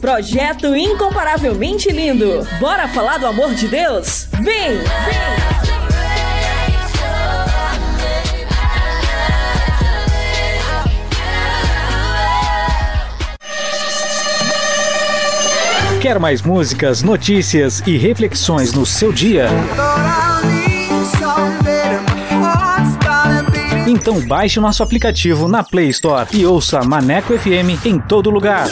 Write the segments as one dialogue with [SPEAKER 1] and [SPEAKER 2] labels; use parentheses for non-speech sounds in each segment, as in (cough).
[SPEAKER 1] Projeto incomparavelmente lindo. Bora falar do amor de Deus? Vem! Vem!
[SPEAKER 2] Quer mais músicas, notícias e reflexões no seu dia? Então baixe o nosso aplicativo na Play Store e ouça Maneco FM em todo lugar.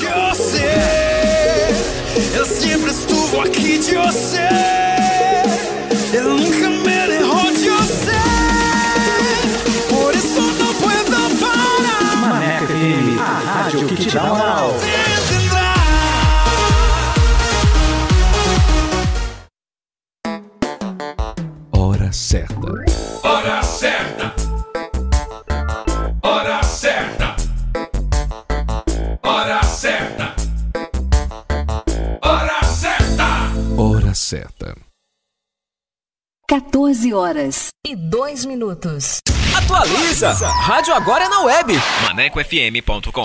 [SPEAKER 2] Rádio que te dá moral.
[SPEAKER 3] Hora certa.
[SPEAKER 4] Hora certa. Hora certa. Hora certa. Hora certa.
[SPEAKER 3] Hora certa.
[SPEAKER 5] 14 horas
[SPEAKER 1] e 2 minutos.
[SPEAKER 6] Atualiza! Rádio agora é na web.
[SPEAKER 7] ManecoFM.com.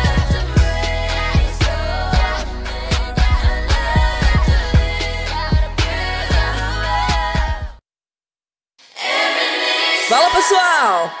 [SPEAKER 1] Pessoal!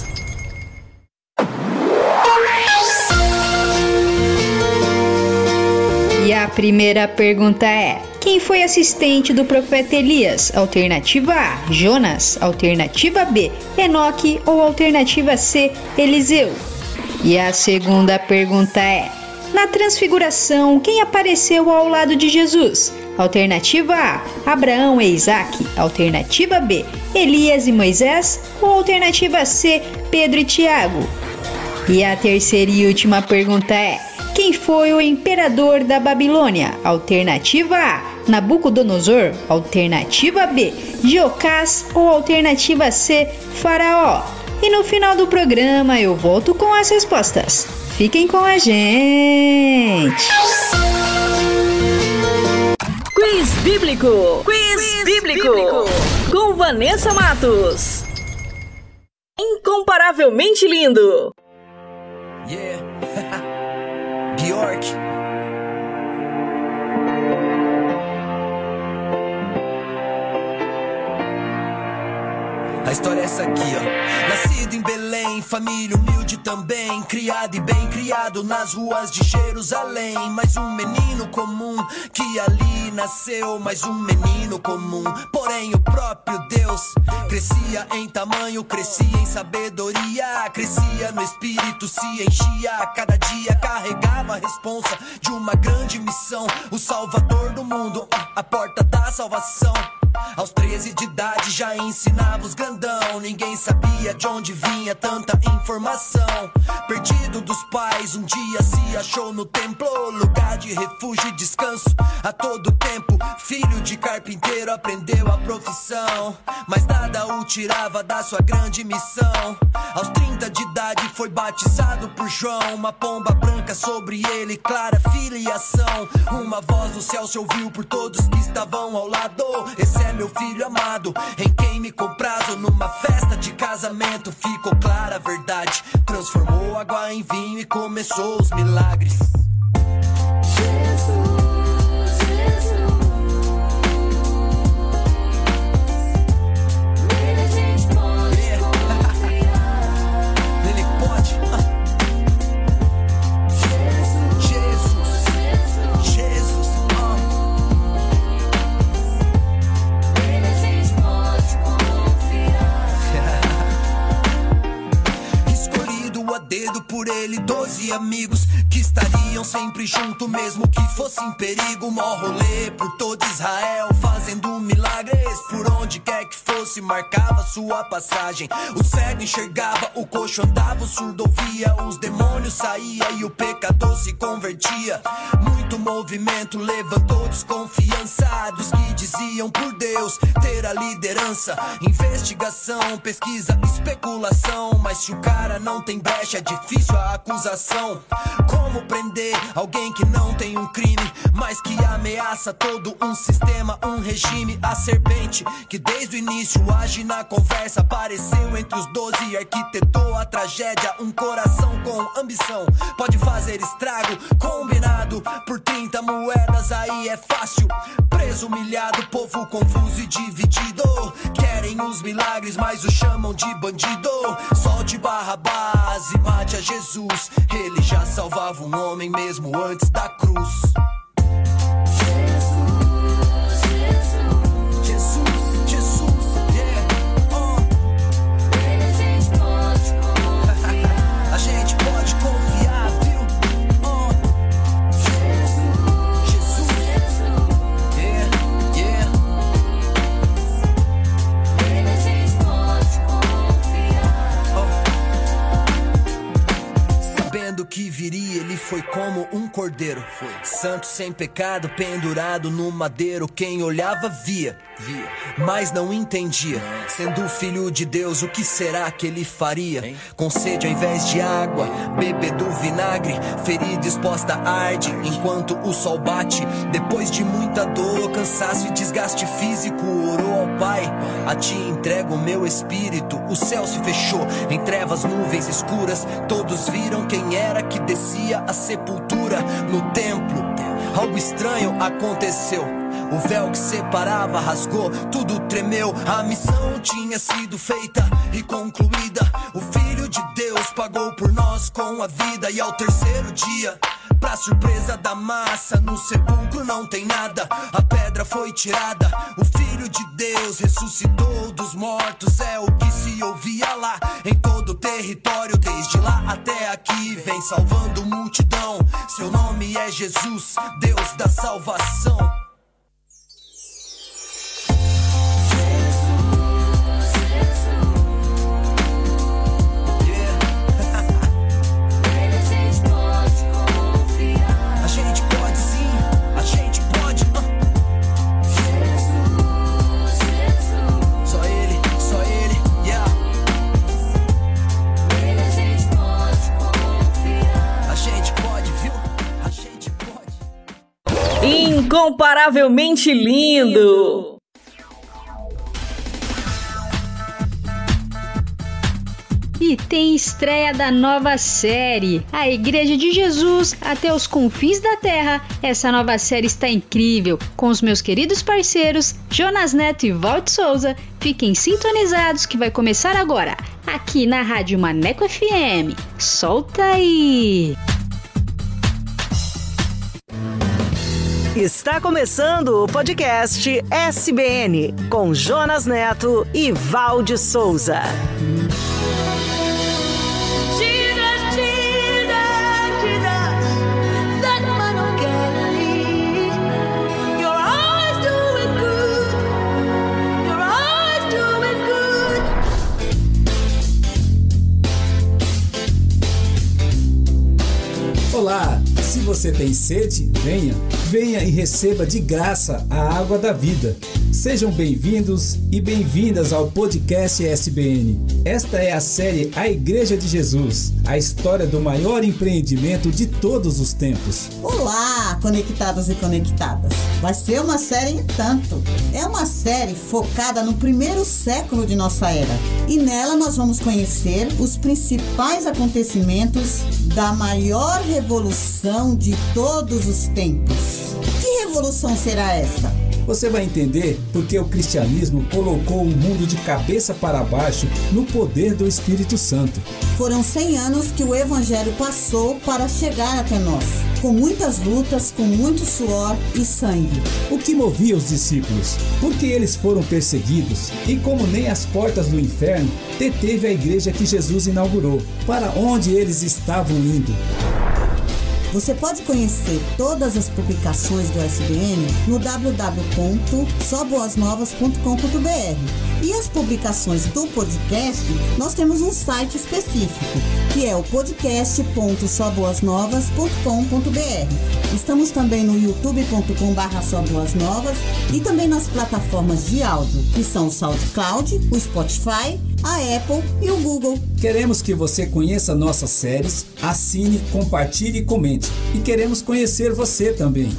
[SPEAKER 8] Primeira pergunta é: quem foi assistente do profeta Elias? Alternativa A, Jonas. Alternativa B, Enoque. Ou alternativa C, Eliseu? E a segunda pergunta é: na transfiguração, quem apareceu ao lado de Jesus? Alternativa A: Abraão e Isaac. Alternativa B: Elias e Moisés. Ou alternativa C: Pedro e Tiago? E a terceira e última pergunta é: quem foi o imperador da Babilônia? Alternativa A: Nabucodonosor. Alternativa B: Geocás. Ou alternativa C: Faraó? E no final do programa eu volto com as respostas. Fiquem com a gente!
[SPEAKER 1] Quiz Bíblico! Quiz, Bíblico. Bíblico! Com Vanessa Matos. Incomparavelmente lindo!
[SPEAKER 5] Yeah. (laughs) York. A história é essa aqui, ó. Nascido em Belém, família humilde também. Criado e bem criado nas ruas de Jerusalém. Mais um menino comum que ali nasceu. Mais um menino comum, porém o próprio Deus. Crescia em tamanho, crescia em sabedoria. Crescia no espírito, se enchia. Cada dia carregava a responsa de uma grande missão. O salvador do mundo, a porta da salvação. Aos 13 de idade já ensinava os grandão. Ninguém sabia de onde vinha tanta informação. Perdido dos pais, um dia se achou no templo, lugar de refúgio e descanso. A todo tempo, filho de carpinteiro aprendeu a profissão. Mas nada o tirava da sua grande missão. Aos 30 de idade foi batizado por João. Uma pomba branca sobre ele, clara filiação. Uma voz do céu se ouviu por todos que estavam ao lado. Esse é meu filho amado, em quem me comprazo numa festa de casamento. Ficou clara a verdade, transformou água em vinho e começou os milagres. Doze amigos estariam sempre junto, mesmo que fosse em perigo. Mó rolê por todo Israel, fazendo milagres por onde quer que fosse, marcava sua passagem. O cego enxergava, o coxo andava, o surdo ouvia, os demônios saía e o pecador se convertia. Muito movimento levantou desconfiança dos que diziam por Deus ter a liderança. Investigação, pesquisa, especulação. Mas se o cara não tem brecha, é difícil a acusação. Como prender alguém que não tem um crime, mas que ameaça todo um sistema, um regime? A serpente que desde o início age na conversa, apareceu entre os doze e arquitetou a tragédia. Um coração com ambição pode fazer estrago, combinado por 30 moedas, aí é fácil. Preso, humilhado, povo confuso e dividido. Querem os milagres, mas o chamam de bandido. Solte Barrabás e mate a Jesus. Ele já salvava um homem mesmo antes da cruz. Que viria, ele foi como um cordeiro. Foi. Santo sem pecado, pendurado no madeiro. Quem olhava via, via, mas não entendia. Sendo filho de Deus, o que será que ele faria? Com sede ao invés de água, beber do vinagre, ferida exposta arde enquanto o sol bate. Depois de muita dor, cansaço e desgaste físico, orou ao Pai: A ti entrego o meu espírito. O céu se fechou em trevas, nuvens escuras. Todos viram quem era que descia a sepultura no templo. Algo estranho aconteceu. O véu que separava rasgou, tudo tremeu. A missão tinha sido feita e concluída. O Filho de Deus pagou por nós com a vida. E ao terceiro dia, Pra surpresa da massa, no sepulcro não tem nada. A pedra foi tirada, o Filho de Deus ressuscitou dos mortos. É o que se ouvia lá em todo o território. Desde lá até aqui, vem salvando multidão. Seu nome é Jesus, Deus da salvação.
[SPEAKER 1] Incomparavelmente lindo!
[SPEAKER 8] E tem estreia da nova série, A Igreja de Jesus até os confins da Terra. Essa nova série está incrível, com os meus queridos parceiros Jonas Neto e Valt Souza. Fiquem sintonizados que vai começar agora, aqui na Rádio Maneco FM. Solta aí!
[SPEAKER 9] Está começando o podcast SBN com Jonas Neto e Valde Souza.
[SPEAKER 10] Olá! Se você tem sede, venha, venha e receba de graça a água da vida. Sejam bem-vindos e bem-vindas ao podcast SBN. Esta é a série A Igreja de Jesus, a história do maior empreendimento de todos os tempos.
[SPEAKER 11] Olá, conectados e conectadas. Vai ser uma série em tanto. É uma série focada no primeiro século de nossa era. E nela nós vamos conhecer os principais acontecimentos da maior revolução de todos os tempos. Que revolução será essa?
[SPEAKER 10] Você vai entender porque o cristianismo colocou o mundo de cabeça para baixo no poder do Espírito Santo.
[SPEAKER 11] Foram 100 anos que o evangelho passou para chegar até nós, com muitas lutas, com muito suor e sangue.
[SPEAKER 10] O que movia os discípulos? Porque eles foram perseguidos e, como nem as portas do inferno, deteve a igreja que Jesus inaugurou. Para onde eles estavam indo?
[SPEAKER 11] Você pode conhecer todas as publicações do SBN no www.soboasnovas.com.br. E as publicações do podcast, nós temos um site específico, que é o podcast.soboasnovas.com.br. Estamos também no youtube.com.br e também nas plataformas de áudio, que são o SoundCloud, o Spotify, a Apple e o Google.
[SPEAKER 10] Queremos que você conheça nossas séries, assine, compartilhe e comente. E queremos conhecer você também.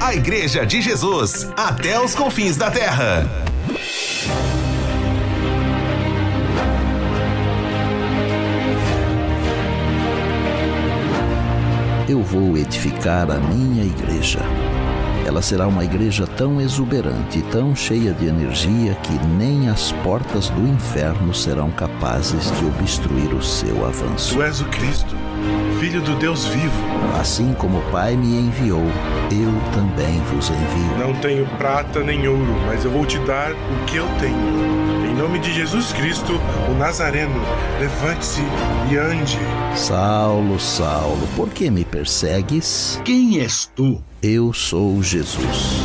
[SPEAKER 12] A Igreja de Jesus, até os confins da terra.
[SPEAKER 13] Eu vou edificar a minha igreja. Ela será uma igreja tão exuberante, tão cheia de energia que nem as portas do inferno serão capazes de obstruir o seu avanço.
[SPEAKER 14] Tu és o Cristo, Filho do Deus vivo.
[SPEAKER 13] Assim como o Pai me enviou, eu também vos envio.
[SPEAKER 14] Não tenho prata nem ouro, mas eu vou te dar o que eu tenho. Em nome de Jesus Cristo, o Nazareno, levante-se e ande.
[SPEAKER 13] Saulo, Saulo, por que me persegues? Quem és tu? Eu sou Jesus,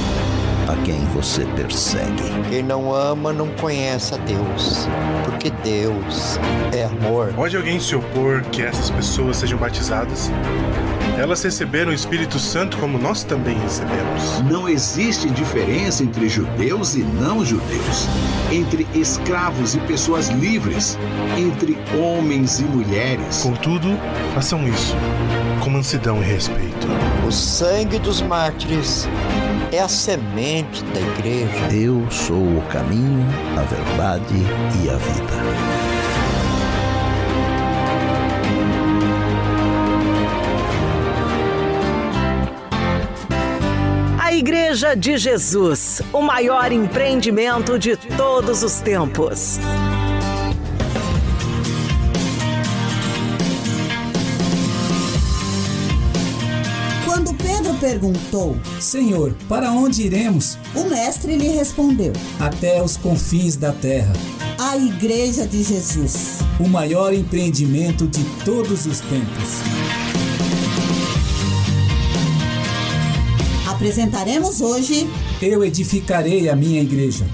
[SPEAKER 13] você persegue.
[SPEAKER 15] Quem não ama não conhece a Deus, porque Deus é amor.
[SPEAKER 14] Pode alguém se opor que essas pessoas sejam batizadas? Elas receberam o Espírito Santo como nós também recebemos.
[SPEAKER 16] Não existe diferença entre judeus e não judeus, entre escravos e pessoas livres, entre homens e mulheres.
[SPEAKER 14] Contudo, façam isso com mansidão e respeito.
[SPEAKER 15] O sangue dos mártires é a semente da igreja.
[SPEAKER 13] Eu sou o caminho, a verdade e a vida.
[SPEAKER 9] A Igreja de Jesus, o maior empreendimento de todos os tempos.
[SPEAKER 11] Perguntou:
[SPEAKER 10] Senhor, para onde iremos?
[SPEAKER 11] O mestre lhe respondeu:
[SPEAKER 10] Até os confins da terra.
[SPEAKER 11] A Igreja de Jesus.
[SPEAKER 10] O maior empreendimento de todos os tempos.
[SPEAKER 11] Apresentaremos hoje
[SPEAKER 10] Eu edificarei a minha igreja.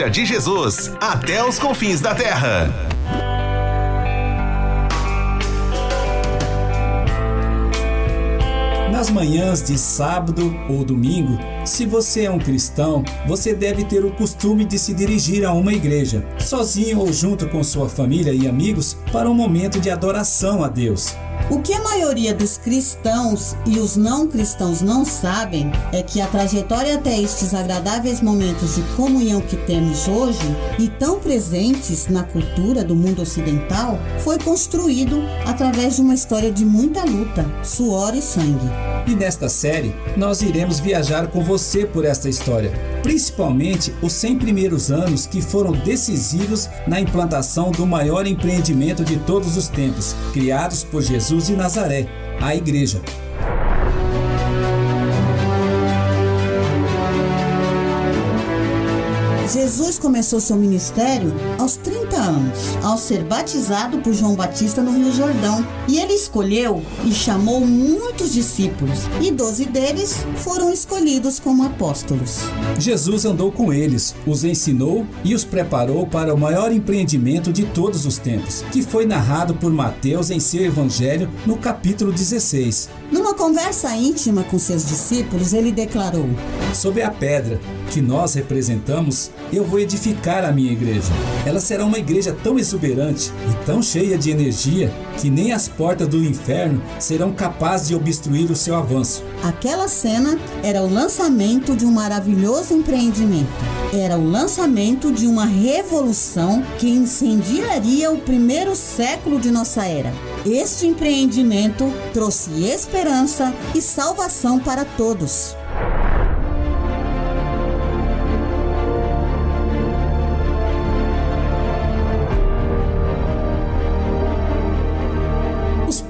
[SPEAKER 12] Igreja de Jesus, até os confins da terra.
[SPEAKER 10] Nas manhãs de sábado ou domingo, se você é um cristão, você deve ter o costume de se dirigir a uma igreja, sozinho ou junto com sua família e amigos, para um momento de adoração a Deus.
[SPEAKER 11] O que a maioria dos cristãos e os não cristãos não sabem é que a trajetória até estes agradáveis momentos de comunhão que temos hoje e tão presentes na cultura do mundo ocidental foi construído através de uma história de muita luta, suor e sangue.
[SPEAKER 10] E nesta série, nós iremos viajar com você por esta história, principalmente os 100 primeiros anos que foram decisivos na implantação do maior empreendimento de todos os tempos, criados por Jesus e Nazaré, a Igreja.
[SPEAKER 11] Jesus começou seu ministério aos 30 anos, ao ser batizado por João Batista no Rio Jordão. E ele escolheu e chamou muitos discípulos, e doze deles foram escolhidos como apóstolos.
[SPEAKER 10] Jesus andou com eles, os ensinou e os preparou para o maior empreendimento de todos os tempos, que foi narrado por Mateus em seu Evangelho no capítulo 16.
[SPEAKER 11] Numa conversa íntima com seus discípulos, ele declarou:
[SPEAKER 10] Sob a pedra que nós representamos, eu vou edificar a minha igreja. Ela será uma igreja tão exuberante e tão cheia de energia que nem as portas do inferno serão capazes de obstruir o seu avanço.
[SPEAKER 11] Aquela cena era o lançamento de um maravilhoso empreendimento. Era o lançamento de uma revolução que incendiaria o primeiro século de nossa era. Este empreendimento trouxe esperança e salvação para todos.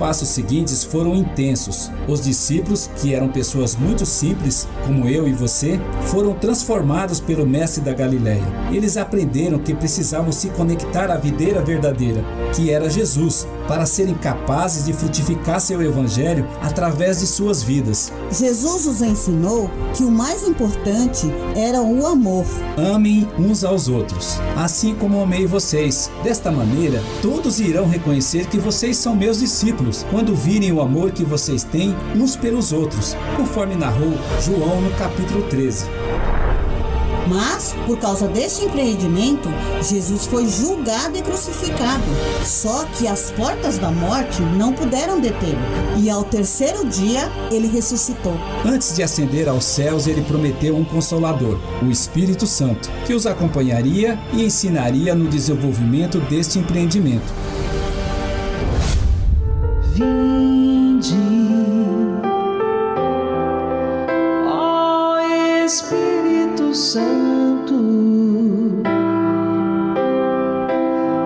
[SPEAKER 10] Passos seguintes foram intensos. Os discípulos, que eram pessoas muito simples, como eu e você, foram transformados pelo Mestre da Galileia. Eles aprenderam que precisavam se conectar à videira verdadeira, que era Jesus, para serem capazes de frutificar seu evangelho através de suas vidas.
[SPEAKER 11] Jesus os ensinou que o mais importante era o amor.
[SPEAKER 10] Amem uns aos outros, assim como amei vocês. Desta maneira, todos irão reconhecer que vocês são meus discípulos quando virem o amor que vocês têm uns pelos outros, conforme narrou João no capítulo 13.
[SPEAKER 11] Mas, por causa deste empreendimento, Jesus foi julgado e crucificado. Só que as portas da morte não puderam detê-lo. E ao terceiro dia, ele ressuscitou.
[SPEAKER 10] Antes de ascender aos céus, ele prometeu um consolador, o Espírito Santo, que os acompanharia e ensinaria no desenvolvimento deste empreendimento.
[SPEAKER 17] Vinde, ó Espírito Santo,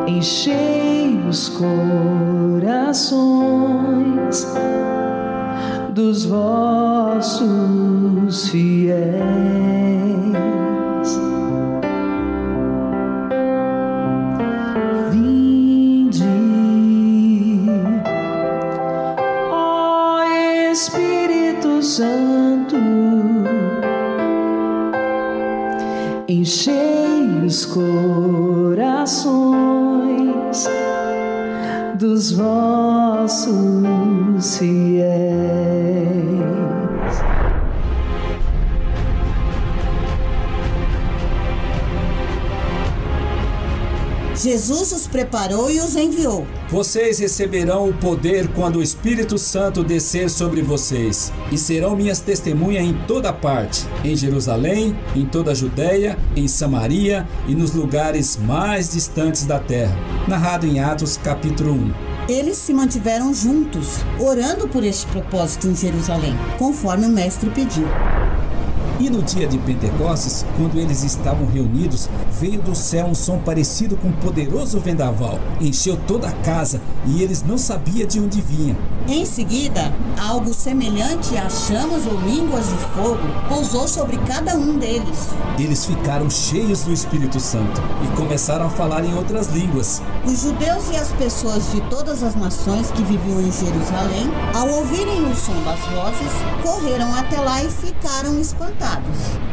[SPEAKER 17] enchei os corações dos vossos fiéis. Enchei os corações dos vossos fiéis.
[SPEAKER 11] Jesus os preparou e os enviou.
[SPEAKER 10] Vocês receberão o poder quando o Espírito Santo descer sobre vocês, e serão minhas testemunhas em toda parte, em Jerusalém, em toda a Judéia, em Samaria e nos lugares mais distantes da terra. Narrado em Atos capítulo 1.
[SPEAKER 11] Eles se mantiveram juntos, orando por este propósito em Jerusalém, conforme o mestre pediu.
[SPEAKER 10] E no dia de Pentecostes, quando eles estavam reunidos, veio do céu um som parecido com um poderoso vendaval. Encheu toda a casa e eles não sabiam de onde vinha.
[SPEAKER 11] Em seguida, algo semelhante a chamas ou línguas de fogo pousou sobre cada um deles.
[SPEAKER 10] Eles ficaram cheios do Espírito Santo e começaram a falar em outras línguas.
[SPEAKER 11] Os judeus e as pessoas de todas as nações que viviam em Jerusalém, ao ouvirem o som das vozes, correram até lá e ficaram espantados.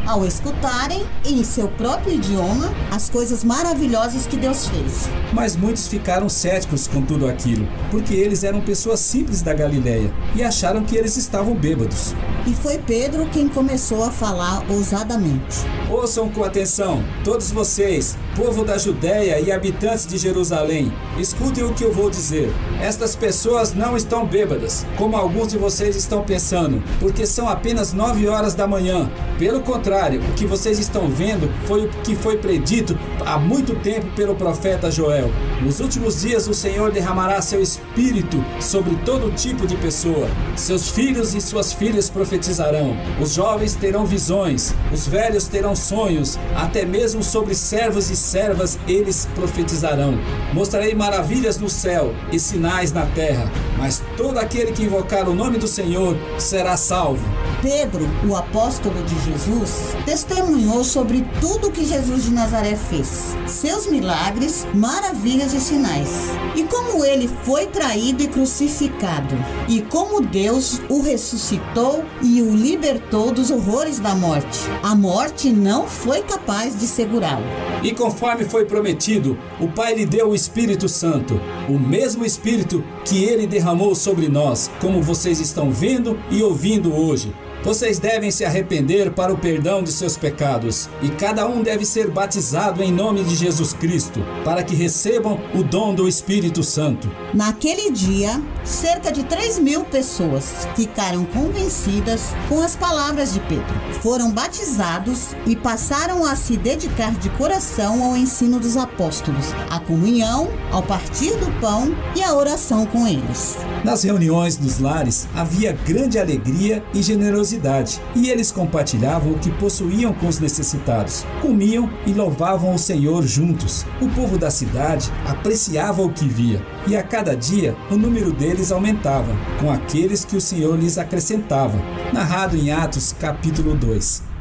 [SPEAKER 11] Ao escutarem, em seu próprio idioma, as coisas maravilhosas que Deus fez.
[SPEAKER 10] Mas muitos ficaram céticos com tudo aquilo, porque eles eram pessoas simples da Galileia e acharam que eles estavam bêbados.
[SPEAKER 11] E foi Pedro quem começou a falar ousadamente.
[SPEAKER 10] Ouçam com atenção, todos vocês, povo da Judéia e habitantes de Jerusalém, escutem o que eu vou dizer. Estas pessoas não estão bêbadas, como alguns de vocês estão pensando, porque são apenas nove horas da manhã. Pelo contrário, o que vocês estão vendo foi o que foi predito há muito tempo pelo profeta Joel. Nos últimos dias o Senhor derramará seu espírito sobre todo tipo de pessoa. Seus filhos e suas filhas profetizarão. Os jovens terão visões, os velhos terão sonhos, até mesmo sobre servos e servas eles profetizarão. Mostrarei maravilhas no céu e sinais na terra, mas todo aquele que invocar o nome do Senhor será salvo.
[SPEAKER 11] Pedro, o apóstolo de Jesus, testemunhou sobre tudo que Jesus de Nazaré fez, seus milagres, maravilhas e sinais, e como ele foi traído e crucificado, e como Deus o ressuscitou e o libertou dos horrores da morte. A morte não foi capaz de segurá-lo.
[SPEAKER 10] E conforme foi prometido, o Pai lhe deu o Espírito Santo, o mesmo Espírito que ele derramou sobre nós, como vocês estão vendo e ouvindo hoje. Vocês devem se arrepender para o perdão de seus pecados, e cada um deve ser batizado em nome de Jesus Cristo, para que recebam o dom do Espírito Santo.
[SPEAKER 11] Naquele dia, cerca de 3 mil pessoas ficaram convencidas com as palavras de Pedro. Foram batizados e passaram a se dedicar de coração ao ensino dos apóstolos, à comunhão, ao partir do pão e à oração com eles.
[SPEAKER 10] Nas reuniões dos lares havia grande alegria e generosidade generosidade e eles compartilhavam o que possuíam com os necessitados, comiam e louvavam o Senhor juntos. O povo da cidade apreciava o que via e a cada dia o número deles aumentava, com aqueles que o Senhor lhes acrescentava. Narrado em Atos capítulo 2.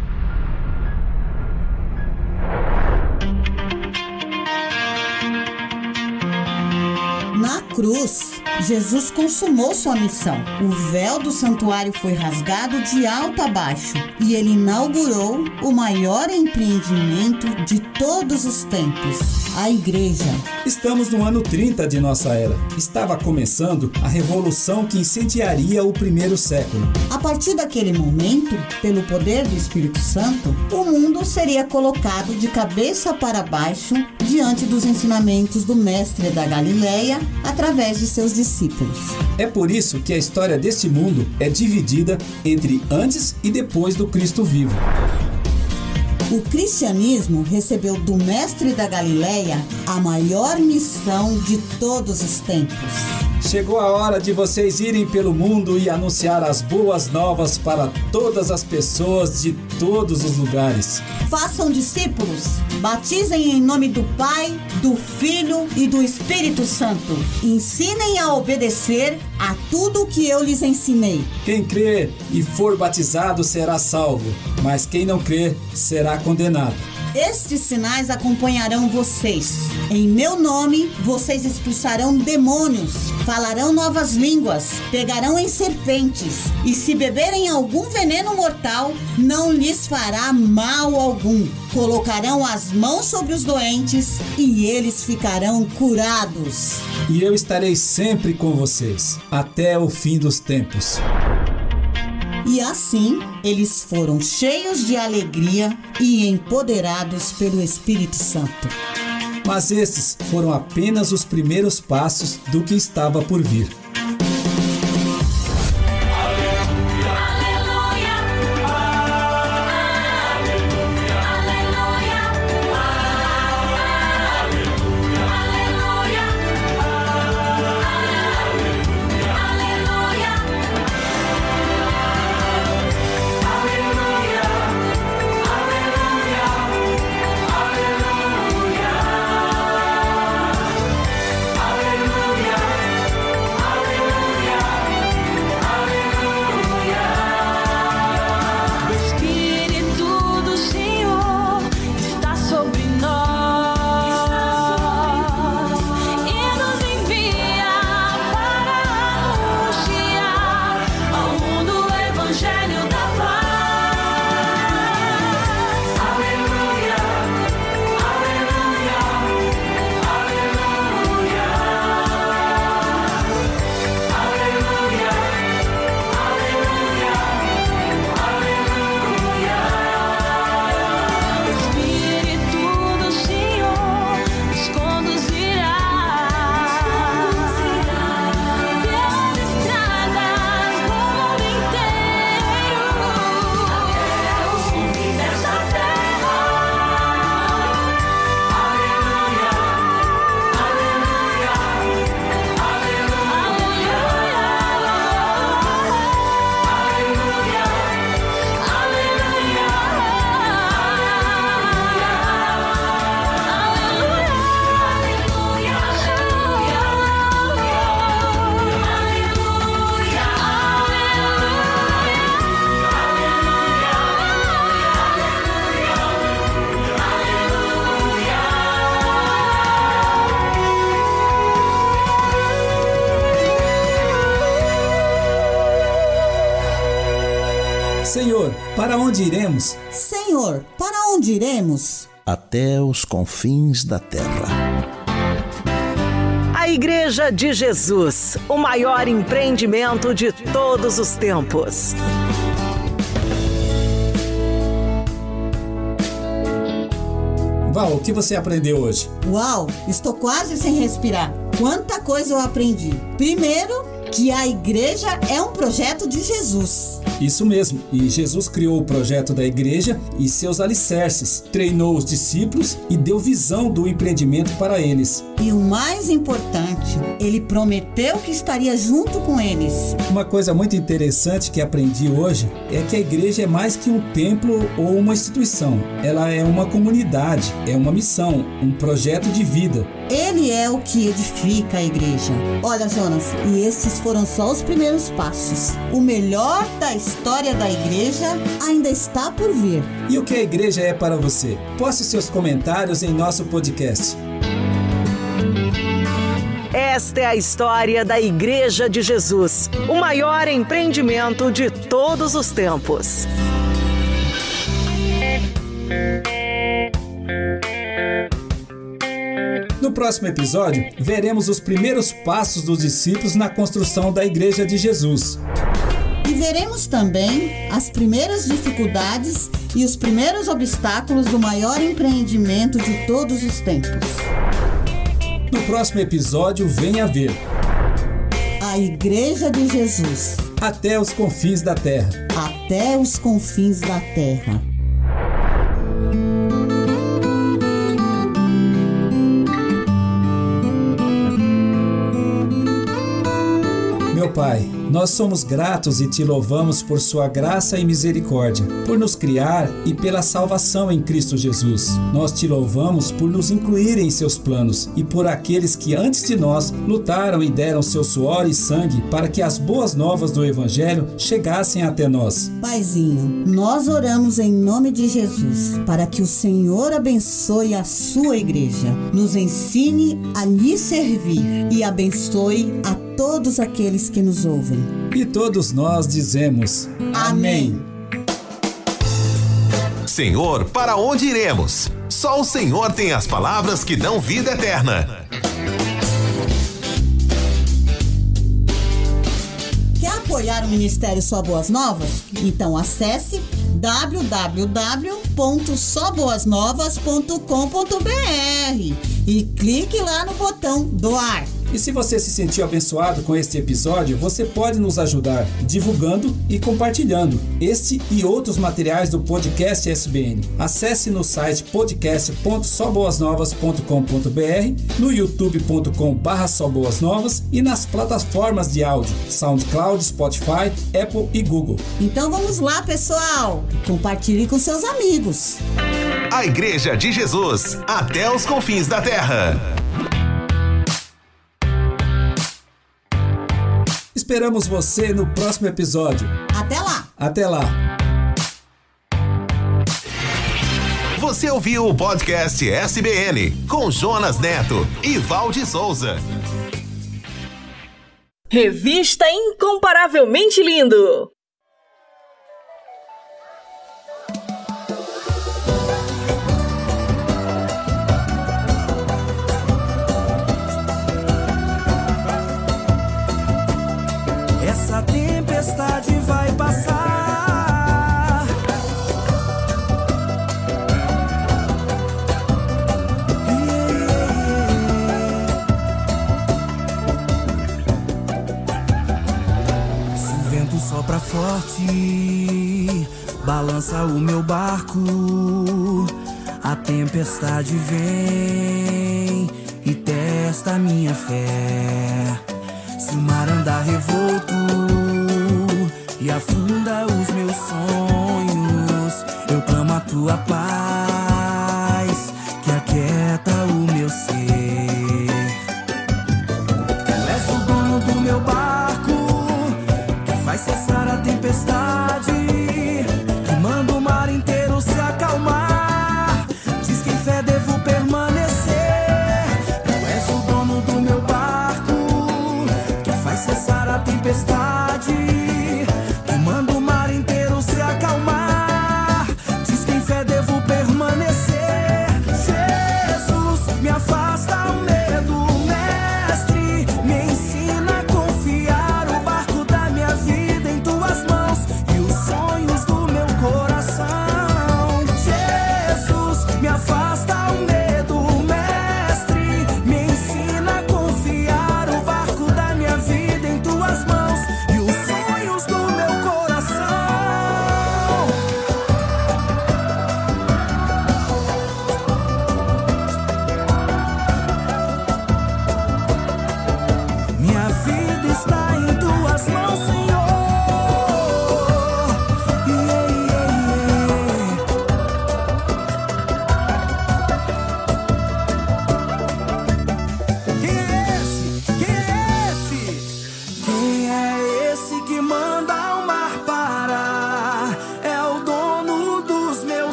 [SPEAKER 11] Cruz, Jesus consumou sua missão. O véu do santuário foi rasgado de alto a baixo e ele inaugurou o maior empreendimento de todos os tempos, a igreja.
[SPEAKER 10] Estamos no ano 30 de nossa era. Estava começando a revolução que incendiaria o primeiro século.
[SPEAKER 11] A partir daquele momento, pelo poder do Espírito Santo, o mundo seria colocado de cabeça para baixo diante dos ensinamentos do mestre da Galileia através de seus discípulos.
[SPEAKER 10] É por isso que a história deste mundo é dividida entre antes e depois do Cristo vivo.
[SPEAKER 11] O cristianismo recebeu do mestre da Galileia a maior missão de todos os tempos.
[SPEAKER 10] Chegou a hora de vocês irem pelo mundo e anunciar as boas novas para todas as pessoas de todos os lugares.
[SPEAKER 11] Façam discípulos, batizem em nome do Pai, do Filho e do Espírito Santo. Ensinem a obedecer a tudo o que eu lhes ensinei.
[SPEAKER 10] Quem crer e for batizado será salvo, mas quem não crer será condenado.
[SPEAKER 11] Estes sinais acompanharão vocês. Em meu nome, vocês expulsarão demônios, falarão novas línguas, pegarão em serpentes, e se beberem algum veneno mortal, não lhes fará mal algum. Colocarão as mãos sobre os doentes e eles ficarão curados.
[SPEAKER 10] E eu estarei sempre com vocês, até o fim dos tempos.
[SPEAKER 11] E assim eles foram cheios de alegria e empoderados pelo Espírito Santo.
[SPEAKER 10] Mas estes foram apenas os primeiros passos do que estava por vir.
[SPEAKER 13] Confins da terra.
[SPEAKER 9] A Igreja de Jesus, o maior empreendimento de todos os tempos.
[SPEAKER 10] Val, o que você aprendeu hoje?
[SPEAKER 11] Uau, estou quase sem respirar. Quanta coisa eu aprendi. Primeiro, que a igreja é um projeto de Jesus.
[SPEAKER 10] Isso mesmo, e Jesus criou o projeto da igreja e seus alicerces, treinou os discípulos e deu visão do empreendimento para eles.
[SPEAKER 11] E o mais importante, ele prometeu que estaria junto com eles.
[SPEAKER 10] Uma coisa muito interessante que aprendi hoje é que a igreja é mais que um templo ou uma instituição. Ela é uma comunidade, é uma missão, um projeto de vida.
[SPEAKER 11] Ele é o que edifica a igreja. Olha, Jonas, e esses foram só os primeiros passos. O melhor da história da igreja ainda está por vir.
[SPEAKER 10] E o que a igreja é para você? Poste seus comentários em nosso podcast.
[SPEAKER 9] Esta é a história da Igreja de Jesus, o maior empreendimento de todos os tempos.
[SPEAKER 10] No próximo episódio, veremos os primeiros passos dos discípulos na construção da Igreja de Jesus.
[SPEAKER 11] E veremos também as primeiras dificuldades e os primeiros obstáculos do maior empreendimento de todos os tempos.
[SPEAKER 10] No próximo episódio, venha ver
[SPEAKER 11] A Igreja de Jesus.
[SPEAKER 10] Até os confins da terra.
[SPEAKER 11] Até os confins da terra.
[SPEAKER 10] Meu Pai, nós somos gratos e te louvamos por sua graça e misericórdia, por nos criar e pela salvação em Cristo Jesus. Nós te louvamos por nos incluir em seus planos e por aqueles que antes de nós lutaram e deram seu suor e sangue para que as boas novas do Evangelho chegassem até nós.
[SPEAKER 11] Paizinho, nós oramos em nome de Jesus para que o Senhor abençoe a sua igreja, nos ensine a lhe servir e abençoe a todos aqueles que nos ouvem.
[SPEAKER 10] E todos nós dizemos: Amém.
[SPEAKER 12] Senhor, para onde iremos? Só o Senhor tem as palavras que dão vida eterna.
[SPEAKER 11] Quer apoiar o Ministério Só Boas Novas? Então acesse www.soboasnovas.com.br e clique lá no botão doar.
[SPEAKER 10] E se você se sentiu abençoado com este episódio, você pode nos ajudar divulgando e compartilhando este e outros materiais do podcast SBN. Acesse no site podcast.soboasnovas.com.br, no youtube.com.br soboasnovas e nas plataformas de áudio SoundCloud, Spotify, Apple e Google.
[SPEAKER 11] Então vamos lá, pessoal! Compartilhe com seus amigos.
[SPEAKER 12] A Igreja de Jesus, até os confins da terra.
[SPEAKER 10] Esperamos você no próximo episódio.
[SPEAKER 11] Até lá!
[SPEAKER 10] Até lá!
[SPEAKER 12] Você ouviu o podcast SBN com Jonas Neto e Valde Souza.
[SPEAKER 1] Revista Incomparavelmente Lindo.
[SPEAKER 18] Forte, balança o meu barco. A tempestade vem e testa minha fé. Se o mar andar revolto e afunda os meus sonhos, eu clamo a tua paz que aquieta o meu ser. Tu és o dono do meu barco que faz cessar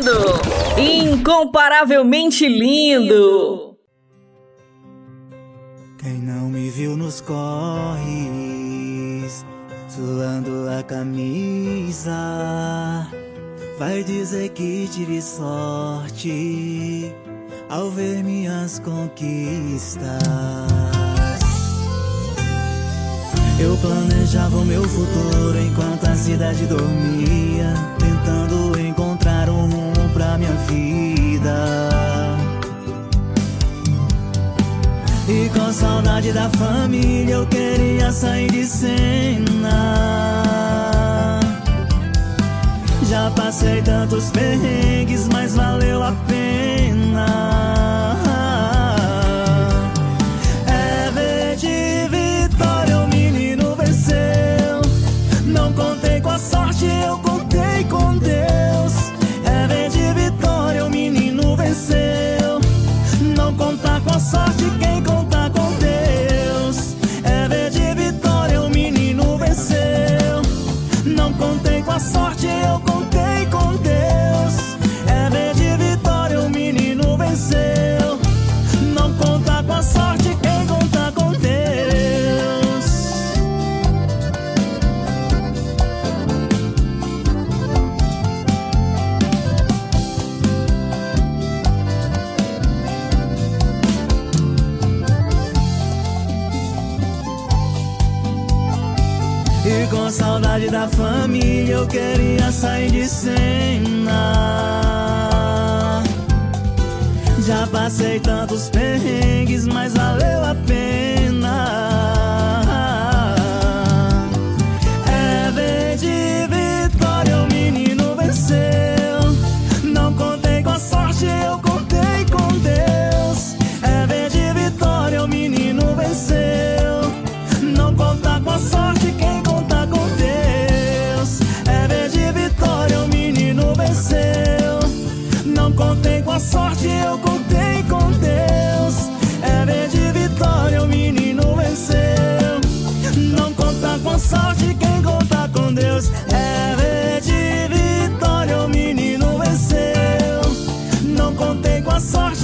[SPEAKER 1] lindo. Incomparavelmente lindo.
[SPEAKER 19] Quem não me viu nos corres, suando a camisa, vai dizer que tive sorte ao ver minhas conquistas. Eu planejava o meu futuro enquanto a cidade dormia, saudade da família eu queria sair de cena. Já passei tantos perrengues, mas valeu a pena.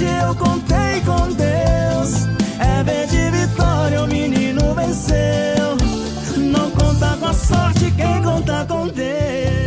[SPEAKER 19] Eu contei com Deus. É ver de vitória, o menino venceu. Não contar com a sorte, quem contar com Deus.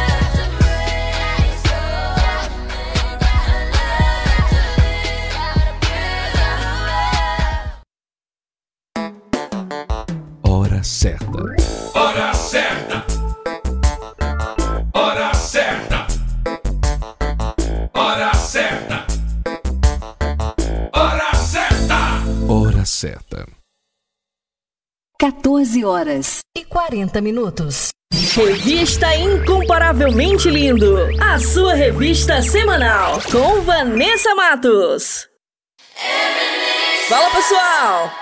[SPEAKER 3] Certa.
[SPEAKER 4] Hora certa. Hora certa. Hora certa. Hora certa.
[SPEAKER 3] Hora certa.
[SPEAKER 1] 14 horas e 40 minutos. Revista Incomparavelmente Lindo. A sua revista semanal com Vanessa Matos. Fala pessoal!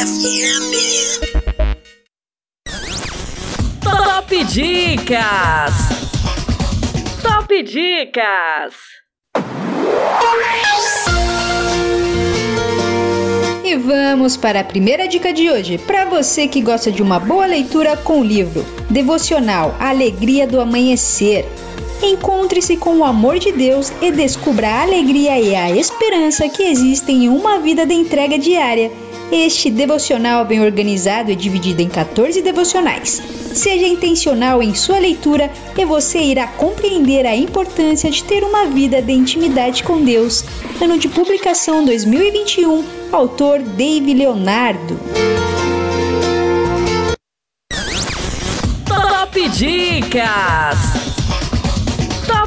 [SPEAKER 20] FM.
[SPEAKER 1] Top Dicas! Top Dicas!
[SPEAKER 8] E vamos para a primeira dica de hoje, para você que gosta de uma boa leitura com o livro Devocional Alegria do Amanhecer. Encontre-se com o amor de Deus e descubra a alegria e a esperança que existem em uma vida de entrega diária. Este devocional bem organizado é dividido em 14 devocionais. Seja intencional em sua leitura e você irá compreender a importância de ter uma vida de intimidade com Deus. Ano de publicação 2021, autor Dave Leonardo.
[SPEAKER 21] Top Dicas!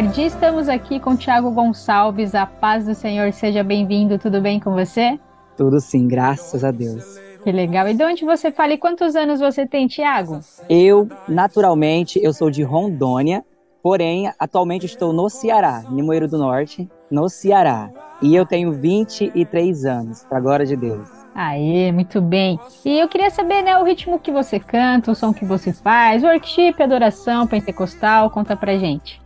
[SPEAKER 8] Tarde, estamos aqui com Thiago Gonçalves. A paz do Senhor seja bem-vindo, tudo bem com você?
[SPEAKER 22] Tudo sim, graças a Deus.
[SPEAKER 8] Que legal. E de onde você fala e quantos anos você tem, Tiago?
[SPEAKER 22] Eu, naturalmente, eu sou de Rondônia, porém, atualmente estou no Ceará, Limoeiro do Norte, no Ceará. E eu tenho 23 anos, pra glória de Deus.
[SPEAKER 8] Aê, muito bem. E eu queria saber, né, o ritmo que você canta, o som que você faz, worship, adoração, pentecostal, conta pra gente.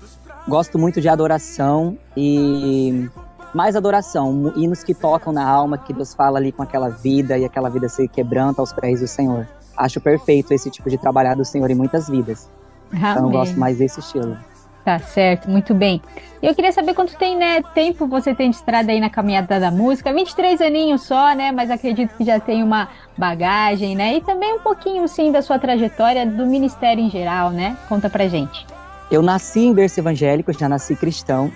[SPEAKER 22] Gosto muito de adoração e mais adoração, hinos que tocam na alma, que Deus fala ali com aquela vida e aquela vida se quebranta aos pés do Senhor. Acho perfeito esse tipo de trabalhar do Senhor em muitas vidas. Amém. Então eu gosto mais desse estilo.
[SPEAKER 8] Tá certo, muito bem. Eu queria saber quanto tem, né, tempo você tem de estrada aí na caminhada da música. 23 aninhos só, né? Mas acredito que já tem uma bagagem, né? E também um pouquinho, sim, da sua trajetória do ministério em geral, né? Conta pra gente.
[SPEAKER 22] Eu nasci em berço evangélico, já nasci cristão.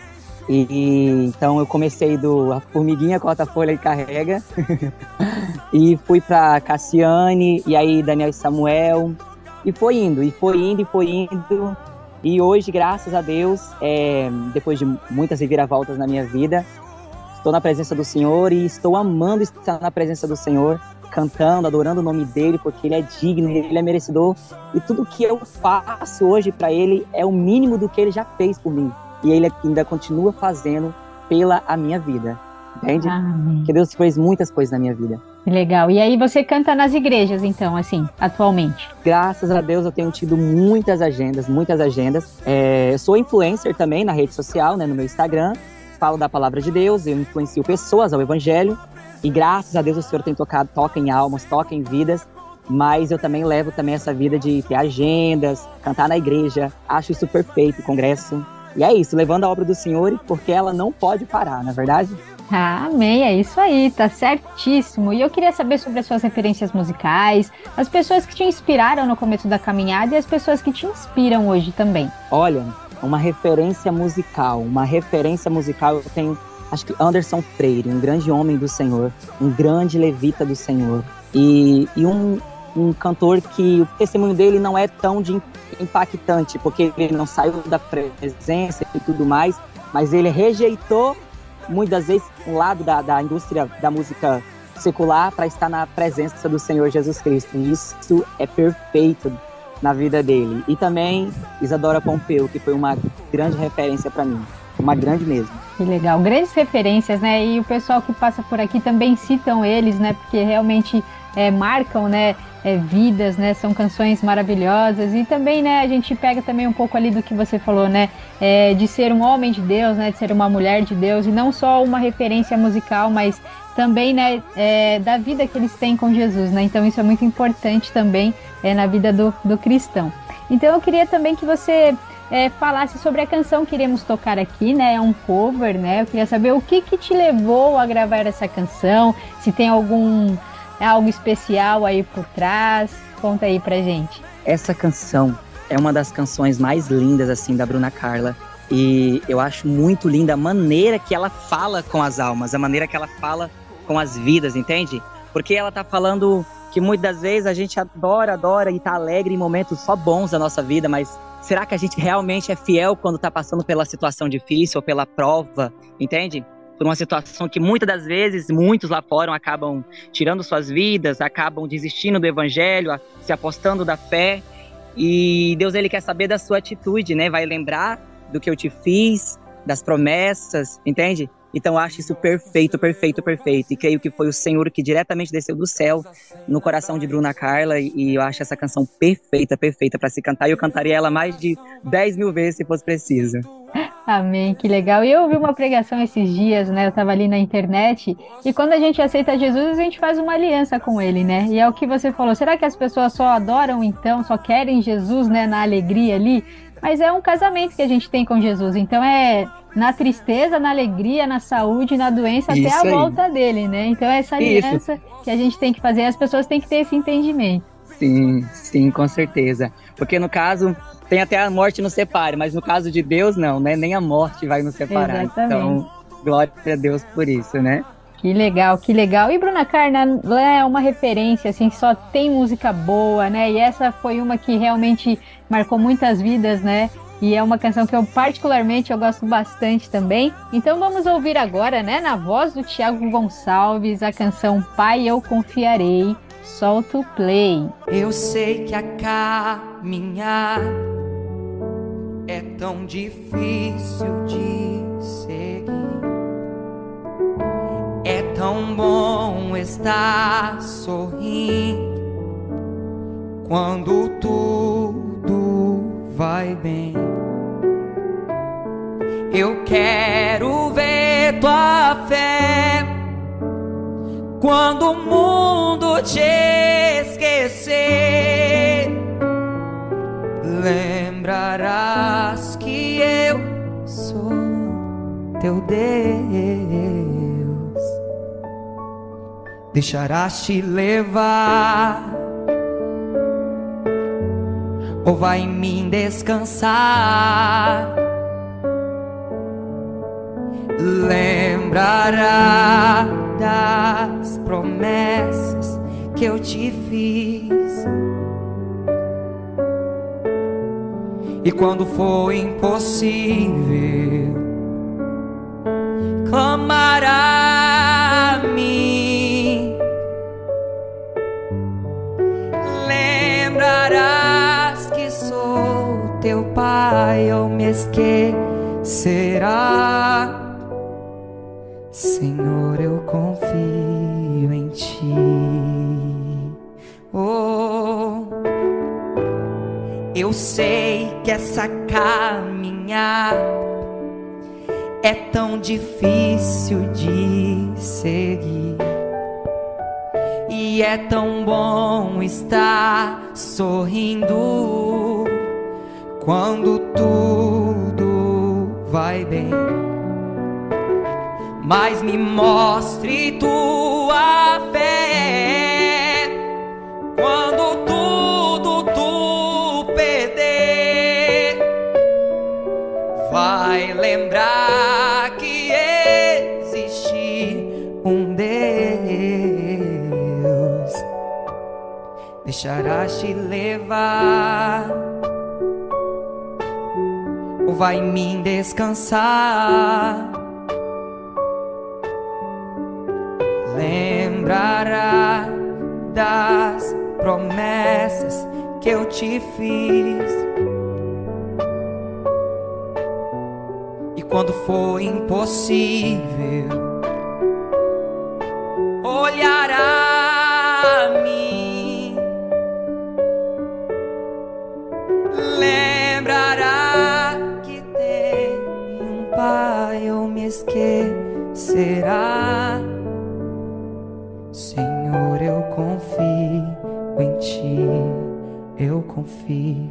[SPEAKER 22] E então eu comecei do a formiguinha corta folha e carrega. (laughs) e fui para Cassiane e aí Daniel e Samuel e foi indo, e foi indo, e foi indo. E hoje, graças a Deus, é, depois de muitas reviravoltas na minha vida, estou na presença do Senhor e estou amando estar na presença do Senhor, cantando, adorando o nome dele, porque ele é digno, ele é merecedor. E tudo que eu faço hoje para ele é o mínimo do que ele já fez por mim e ele ainda continua fazendo pela a minha vida. Entende? Amém. Que Deus fez muitas coisas na minha vida.
[SPEAKER 8] Legal. E aí você canta nas igrejas, então, assim, atualmente?
[SPEAKER 22] Graças a Deus eu tenho tido muitas agendas, muitas agendas. É, eu sou influencer também na rede social, né, no meu Instagram. Falo da palavra de Deus, eu influencio pessoas ao Evangelho. E graças a Deus o Senhor tem tocado, toca em almas, toca em vidas. Mas eu também levo também essa vida de ter agendas, cantar na igreja. Acho isso perfeito, congresso. E é isso, levando a obra do Senhor, porque ela não pode parar, na é verdade?
[SPEAKER 8] amém, é isso aí, tá certíssimo. E eu queria saber sobre as suas referências musicais, as pessoas que te inspiraram no começo da caminhada e as pessoas que te inspiram hoje também.
[SPEAKER 22] Olha, uma referência musical, uma referência musical eu tenho, acho que Anderson Freire, um grande homem do Senhor, um grande levita do Senhor. E, e um, um cantor que o testemunho dele não é tão de impactante, porque ele não saiu da presença e tudo mais, mas ele rejeitou muitas vezes um lado da, da indústria da música secular para estar na presença do Senhor Jesus Cristo. E isso é perfeito na vida dele. E também Isadora Pompeu, que foi uma grande referência para mim. Uma grande mesmo.
[SPEAKER 8] Que legal. Grandes referências, né? E o pessoal que passa por aqui também citam eles, né? Porque realmente é, marcam, né? É, vidas, né? São canções maravilhosas e também, né? A gente pega também um pouco ali do que você falou, né? É, de ser um homem de Deus, né? De ser uma mulher de Deus e não só uma referência musical, mas também, né? É, da vida que eles têm com Jesus, né? Então isso é muito importante também é, na vida do, do cristão. Então eu queria também que você é, falasse sobre a canção que iremos tocar aqui, né? É um cover, né? Eu queria saber o que que te levou a gravar essa canção, se tem algum é algo especial aí por trás? Conta aí pra gente.
[SPEAKER 22] Essa canção é uma das canções mais lindas, assim, da Bruna Carla. E eu acho muito linda a maneira que ela fala com as almas, a maneira que ela fala com as vidas, entende? Porque ela tá falando que muitas vezes a gente adora, adora e tá alegre em momentos só bons da nossa vida, mas será que a gente realmente é fiel quando tá passando pela situação difícil ou pela prova, entende? por uma situação que muitas das vezes muitos lá fora acabam tirando suas vidas, acabam desistindo do evangelho, se apostando da fé. E Deus ele quer saber da sua atitude, né? Vai lembrar do que eu te fiz, das promessas, entende? Então acho isso perfeito, perfeito, perfeito. E creio que foi o Senhor que diretamente desceu do céu no coração de Bruna Carla. E eu acho essa canção perfeita, perfeita para se cantar. E eu cantaria ela mais de 10 mil vezes se fosse preciso. (laughs)
[SPEAKER 8] Amém, que legal. E eu ouvi uma pregação esses dias, né? Eu estava ali na internet. E quando a gente aceita Jesus, a gente faz uma aliança com ele, né? E é o que você falou. Será que as pessoas só adoram então, só querem Jesus, né? Na alegria ali? Mas é um casamento que a gente tem com Jesus. Então é na tristeza, na alegria, na saúde, na doença, Isso até a aí. volta dele, né? Então é essa aliança Isso. que a gente tem que fazer. As pessoas têm que ter esse entendimento.
[SPEAKER 22] Sim, sim, com certeza. Porque no caso, tem até a morte nos separe, mas no caso de Deus, não, né? Nem a morte vai nos separar. Exatamente. Então, glória a Deus por isso, né?
[SPEAKER 8] Que legal, que legal. E Bruna Carna é uma referência, assim, que só tem música boa, né? E essa foi uma que realmente marcou muitas vidas, né? E é uma canção que eu particularmente eu gosto bastante também. Então vamos ouvir agora, né, na voz do Tiago Gonçalves, a canção Pai Eu Confiarei, Solta o play.
[SPEAKER 23] Eu sei que a caminhar é tão difícil de seguir. É tão bom estar sorrindo quando tudo vai bem. Eu quero ver tua fé quando o mundo te esquecer. Lembrarás que eu sou teu Deus. Deixarás te levar, ou vai em mim descansar. Lembrará das promessas que eu te fiz. E quando for impossível, clamará teu pai, ou me esquecerá. Senhor, eu confio em ti. Oh, eu sei que essa caminhada é tão difícil de seguir. E é tão bom estar sorrindo quando tudo vai bem mas me mostre tua fé quando tudo tu perder. Vai lembrar que existe um Deus, deixarás te levar. Vai em mim descansar. lembrará das promessas que eu te fiz. E quando for impossível, olhará esquecerá. Senhor, eu confio em ti, eu confio,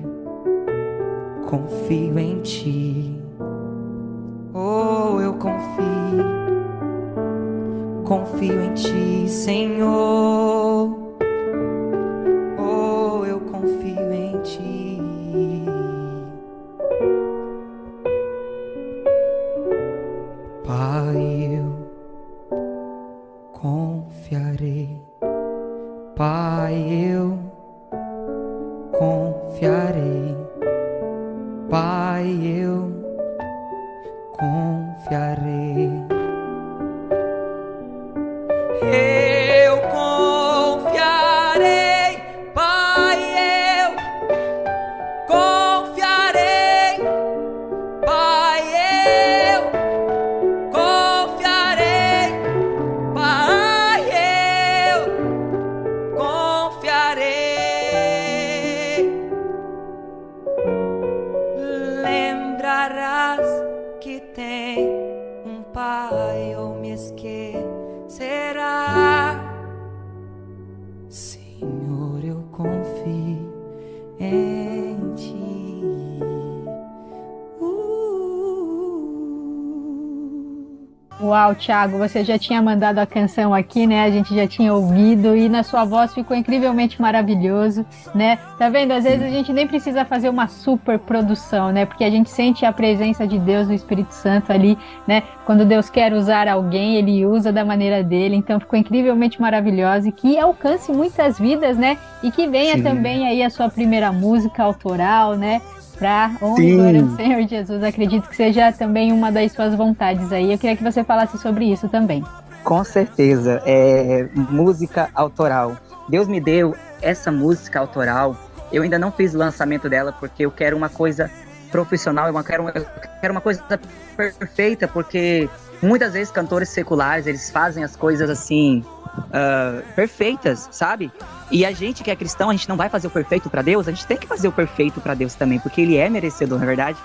[SPEAKER 23] confio em ti. Oh, eu confio, confio em ti, Senhor.
[SPEAKER 8] Thiago, você já tinha mandado a canção aqui, né? A gente já tinha ouvido e na sua voz ficou incrivelmente maravilhoso, né? Tá vendo? Às vezes a gente nem precisa fazer uma super produção, né? Porque a gente sente a presença de Deus, do Espírito Santo ali, né? Quando Deus quer usar alguém, ele usa da maneira dele. Então ficou incrivelmente maravilhosa e que alcance muitas vidas, né? E que venha
[SPEAKER 22] Sim.
[SPEAKER 8] também aí a sua primeira música autoral, né? Pra honra e glória ao Senhor Jesus. Acredito que seja também uma das suas vontades aí. Eu queria que você falasse sobre isso também.
[SPEAKER 22] Com certeza, é música autoral. Deus me deu essa música autoral. Eu ainda não fiz lançamento dela porque eu quero uma coisa profissional, eu quero, eu quero uma coisa perfeita, porque muitas vezes cantores seculares eles fazem as coisas assim uh, perfeitas, sabe? E a gente que é cristão, a gente não vai fazer o perfeito para Deus, a gente tem que fazer o perfeito para Deus também, porque Ele é merecedor, na é verdade.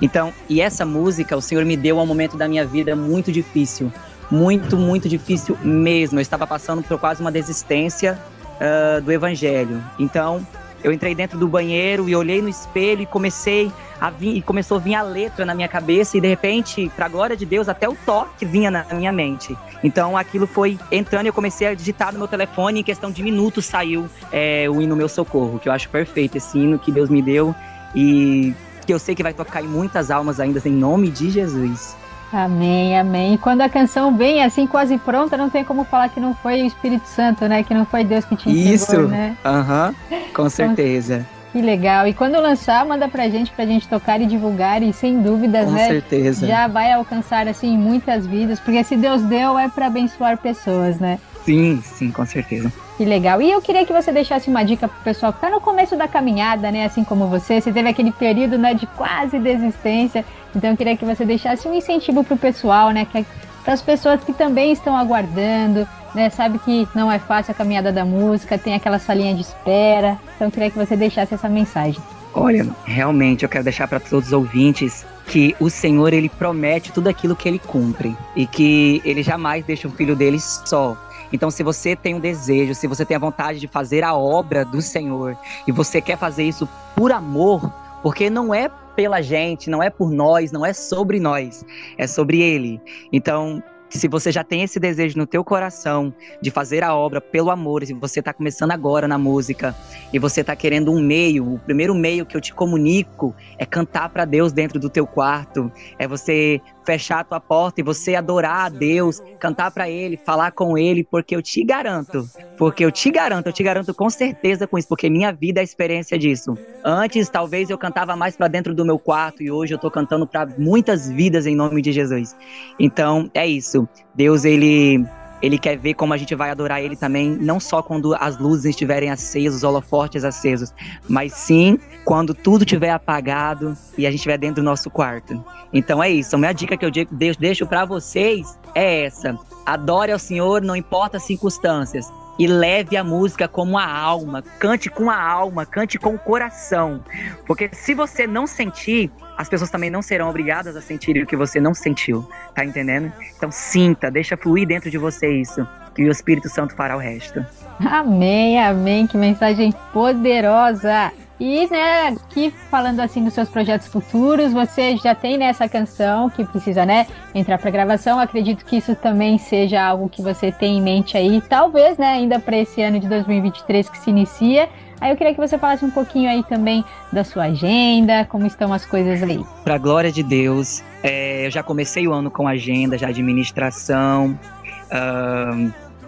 [SPEAKER 22] Então, e essa música, o Senhor me deu um momento da minha vida muito difícil, muito, muito difícil mesmo. Eu estava passando por quase uma desistência uh, do Evangelho. Então, eu entrei dentro do banheiro e olhei no espelho e comecei a vir, e começou a vir a letra na minha cabeça e de repente, para glória de Deus, até o toque vinha na minha mente. Então aquilo foi entrando e eu comecei a digitar no meu telefone e em questão de minutos saiu é, o hino Meu Socorro, que eu acho perfeito esse hino que Deus me deu e que eu sei que vai tocar em muitas almas ainda em nome de Jesus.
[SPEAKER 8] Amém, amém. E quando a canção vem assim quase pronta, não tem como falar que não foi o Espírito Santo, né? Que não foi Deus que te entregou,
[SPEAKER 22] Isso.
[SPEAKER 8] né?
[SPEAKER 22] Aham, uhum, com certeza.
[SPEAKER 8] Que legal. E quando lançar, manda pra gente, pra gente tocar e divulgar. E sem dúvidas,
[SPEAKER 22] Com
[SPEAKER 8] né?
[SPEAKER 22] certeza.
[SPEAKER 8] Já vai alcançar, assim, muitas vidas. Porque se Deus deu, é para abençoar pessoas, né?
[SPEAKER 22] Sim, sim, com certeza.
[SPEAKER 8] Que legal. E eu queria que você deixasse uma dica pro pessoal que tá no começo da caminhada, né? Assim como você. Você teve aquele período, né, de quase desistência. Então eu queria que você deixasse um incentivo pro pessoal, né? Que para as pessoas que também estão aguardando, né? Sabe que não é fácil a caminhada da música, tem aquela salinha de espera. Então queria que você deixasse essa mensagem.
[SPEAKER 22] Olha, realmente eu quero deixar para todos os ouvintes que o Senhor ele promete tudo aquilo que ele cumpre e que ele jamais deixa o filho dele só. Então, se você tem um desejo, se você tem a vontade de fazer a obra do Senhor e você quer fazer isso por amor, porque não é pela gente, não é por nós, não é sobre nós, é sobre Ele. Então, se você já tem esse desejo no teu coração de fazer a obra pelo amor, se você está começando agora na música e você está querendo um meio, o primeiro meio que eu te comunico é cantar para Deus dentro do teu quarto, é você fechar a tua porta e você adorar a Deus, cantar para Ele, falar com Ele, porque eu te garanto, porque eu te garanto, eu te garanto com certeza com isso, porque minha vida é a experiência disso. Antes, talvez eu cantava mais para dentro do meu quarto e hoje eu tô cantando para muitas vidas em nome de Jesus. Então, é isso. Deus, ele ele quer ver como a gente vai adorar ele também, não só quando as luzes estiverem acesas, os holofortes acesos, mas sim quando tudo estiver apagado e a gente estiver dentro do nosso quarto. Então é isso. A minha dica que eu deixo para vocês é essa: adore ao Senhor, não importa as circunstâncias e leve a música como a alma, cante com a alma, cante com o coração. Porque se você não sentir, as pessoas também não serão obrigadas a sentir o que você não sentiu, tá entendendo? Então sinta, deixa fluir dentro de você isso, e o Espírito Santo fará o resto.
[SPEAKER 8] Amém, amém, que mensagem poderosa. E, né, aqui falando assim dos seus projetos futuros, você já tem nessa né, canção que precisa, né, entrar para gravação. Acredito que isso também seja algo que você tem em mente aí, talvez, né, ainda para esse ano de 2023 que se inicia. Aí eu queria que você falasse um pouquinho aí também da sua agenda, como estão as coisas aí.
[SPEAKER 22] Para glória de Deus, é, eu já comecei o ano com agenda, já administração.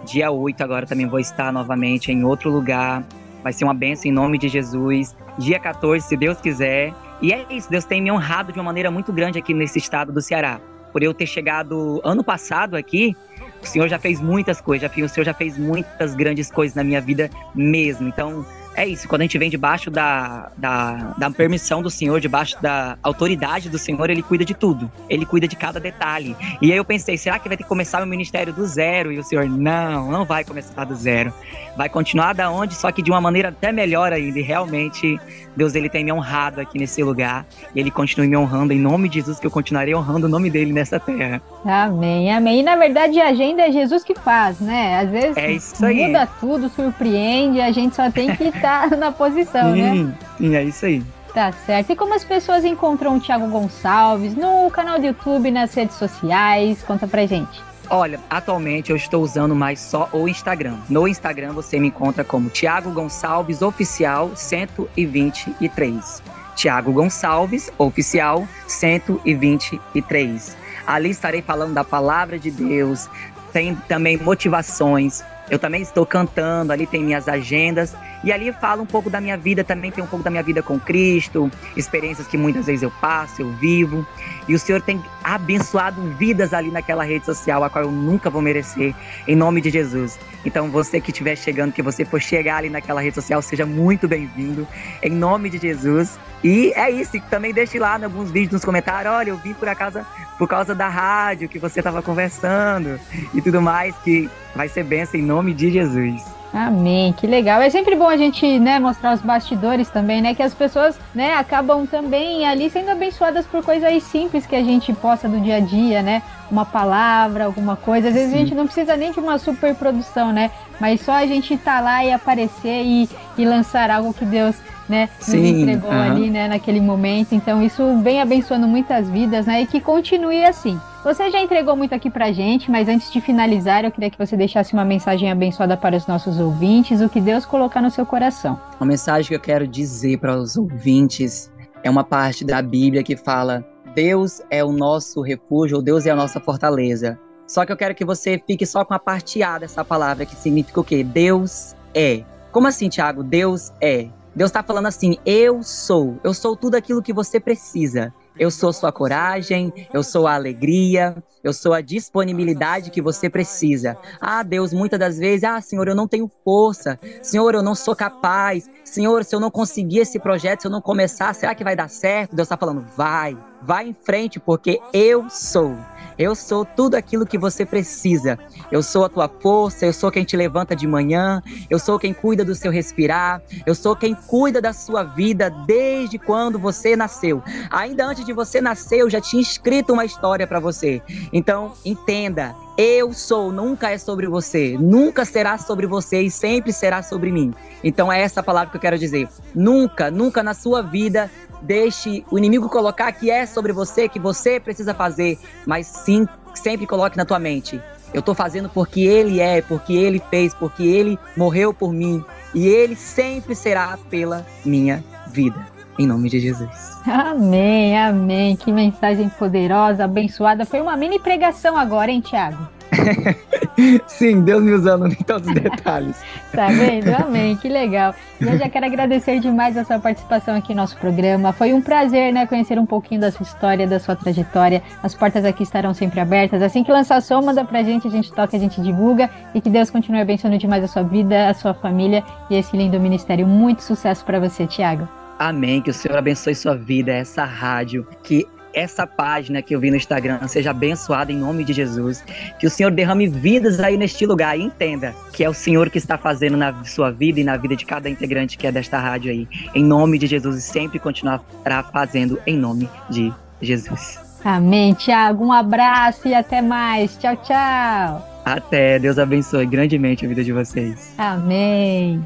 [SPEAKER 22] Dia 8 agora também vou estar novamente em outro lugar. Vai ser uma benção em nome de Jesus. Dia 14, se Deus quiser. E é isso, Deus tem me honrado de uma maneira muito grande aqui nesse estado do Ceará. Por eu ter chegado ano passado aqui, o Senhor já fez muitas coisas, já, o Senhor já fez muitas grandes coisas na minha vida mesmo. Então, é isso, quando a gente vem debaixo da, da, da, permissão do Senhor, debaixo da autoridade do Senhor, ele cuida de tudo. Ele cuida de cada detalhe. E aí eu pensei, será que vai ter que começar o ministério do zero? E o Senhor, não, não vai começar do zero. Vai continuar da onde, só que de uma maneira até melhor ainda. E realmente, Deus ele tem me honrado aqui nesse lugar. E ele continue me honrando em nome de Jesus, que eu continuarei honrando o nome dele nessa terra.
[SPEAKER 8] Amém, amém. E na verdade a agenda é Jesus que faz, né? Às vezes é muda tudo, surpreende, a gente só tem que estar (laughs) tá (laughs) na posição, sim,
[SPEAKER 22] né? Sim, é isso aí.
[SPEAKER 8] Tá certo. E como as pessoas encontram o Thiago Gonçalves no canal do YouTube, nas redes sociais? Conta pra gente.
[SPEAKER 22] Olha, atualmente eu estou usando mais só o Instagram. No Instagram você me encontra como Thiago Gonçalves Oficial 123. Thiago Gonçalves Oficial 123. Ali estarei falando da palavra de Deus, tem também motivações. Eu também estou cantando, ali tem minhas agendas E ali fala um pouco da minha vida também, tem um pouco da minha vida com Cristo, experiências que muitas vezes eu passo, eu vivo. E o Senhor tem abençoado vidas ali naquela rede social, a qual eu nunca vou merecer, em nome de Jesus. Então, você que estiver chegando, que você for chegar ali naquela rede social, seja muito bem-vindo, em nome de Jesus. E é isso, também deixe lá em alguns vídeos nos comentários, olha, eu vim por acaso por causa da rádio que você estava conversando e tudo mais, que vai ser benção em nome de Jesus.
[SPEAKER 24] Amém, que legal. É sempre bom a gente, né, mostrar os bastidores também, né, que as pessoas, né, acabam também ali sendo abençoadas por coisas simples que a gente posta do dia a dia, né? Uma palavra, alguma coisa. Às vezes Sim. a gente não precisa nem de uma super produção, né? Mas só a gente estar tá lá e aparecer e, e lançar algo que Deus né, nos Sim, entregou uhum. ali, né, naquele momento. Então isso vem abençoando muitas vidas, né, e que continue assim. Você já entregou muito aqui pra gente, mas antes de finalizar, eu queria que você deixasse uma mensagem abençoada para os nossos ouvintes, o que Deus colocar no seu coração.
[SPEAKER 22] Uma mensagem que eu quero dizer para os ouvintes é uma parte da Bíblia que fala: Deus é o nosso refúgio, ou Deus é a nossa fortaleza. Só que eu quero que você fique só com a parte A dessa palavra, que significa o quê? Deus é. Como assim, Tiago? Deus é. Deus está falando assim: eu sou, eu sou tudo aquilo que você precisa. Eu sou sua coragem, eu sou a alegria, eu sou a disponibilidade que você precisa. Ah, Deus, muitas das vezes, ah, Senhor, eu não tenho força. Senhor, eu não sou capaz. Senhor, se eu não conseguir esse projeto, se eu não começar, será que vai dar certo? Deus está falando, vai, vai em frente, porque eu sou. Eu sou tudo aquilo que você precisa. Eu sou a tua força, eu sou quem te levanta de manhã, eu sou quem cuida do seu respirar, eu sou quem cuida da sua vida desde quando você nasceu. Ainda antes de você nascer, eu já tinha escrito uma história para você. Então, entenda, eu sou, nunca é sobre você, nunca será sobre você e sempre será sobre mim. Então é essa palavra que eu quero dizer. Nunca, nunca na sua vida deixe o inimigo colocar que é sobre você, que você precisa fazer, mas sim, sempre coloque na tua mente. Eu tô fazendo porque ele é, porque ele fez, porque ele morreu por mim e ele sempre será pela minha vida. Em nome de Jesus.
[SPEAKER 24] Amém, amém. Que mensagem poderosa, abençoada. Foi uma mini pregação agora, hein, Tiago? (laughs)
[SPEAKER 22] Sim, Deus me usando em todos os detalhes.
[SPEAKER 24] tá vendo? Amém, que legal. E eu já quero agradecer demais a sua participação aqui no nosso programa. Foi um prazer, né, conhecer um pouquinho da sua história, da sua trajetória. As portas aqui estarão sempre abertas. Assim que lançar som, manda pra gente, a gente toca, a gente divulga. E que Deus continue abençoando demais a sua vida, a sua família e esse lindo ministério. Muito sucesso para você, Tiago.
[SPEAKER 22] Amém. Que o Senhor abençoe sua vida, essa rádio, que essa página que eu vi no Instagram seja abençoada em nome de Jesus. Que o Senhor derrame vidas aí neste lugar e entenda que é o Senhor que está fazendo na sua vida e na vida de cada integrante que é desta rádio aí. Em nome de Jesus e sempre continuará fazendo em nome de Jesus.
[SPEAKER 24] Amém, Tiago. Um abraço e até mais. Tchau, tchau.
[SPEAKER 22] Até. Deus abençoe grandemente a vida de vocês.
[SPEAKER 24] Amém.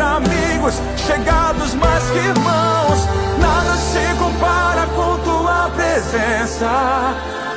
[SPEAKER 18] Amigos chegados mais que irmãos, presença.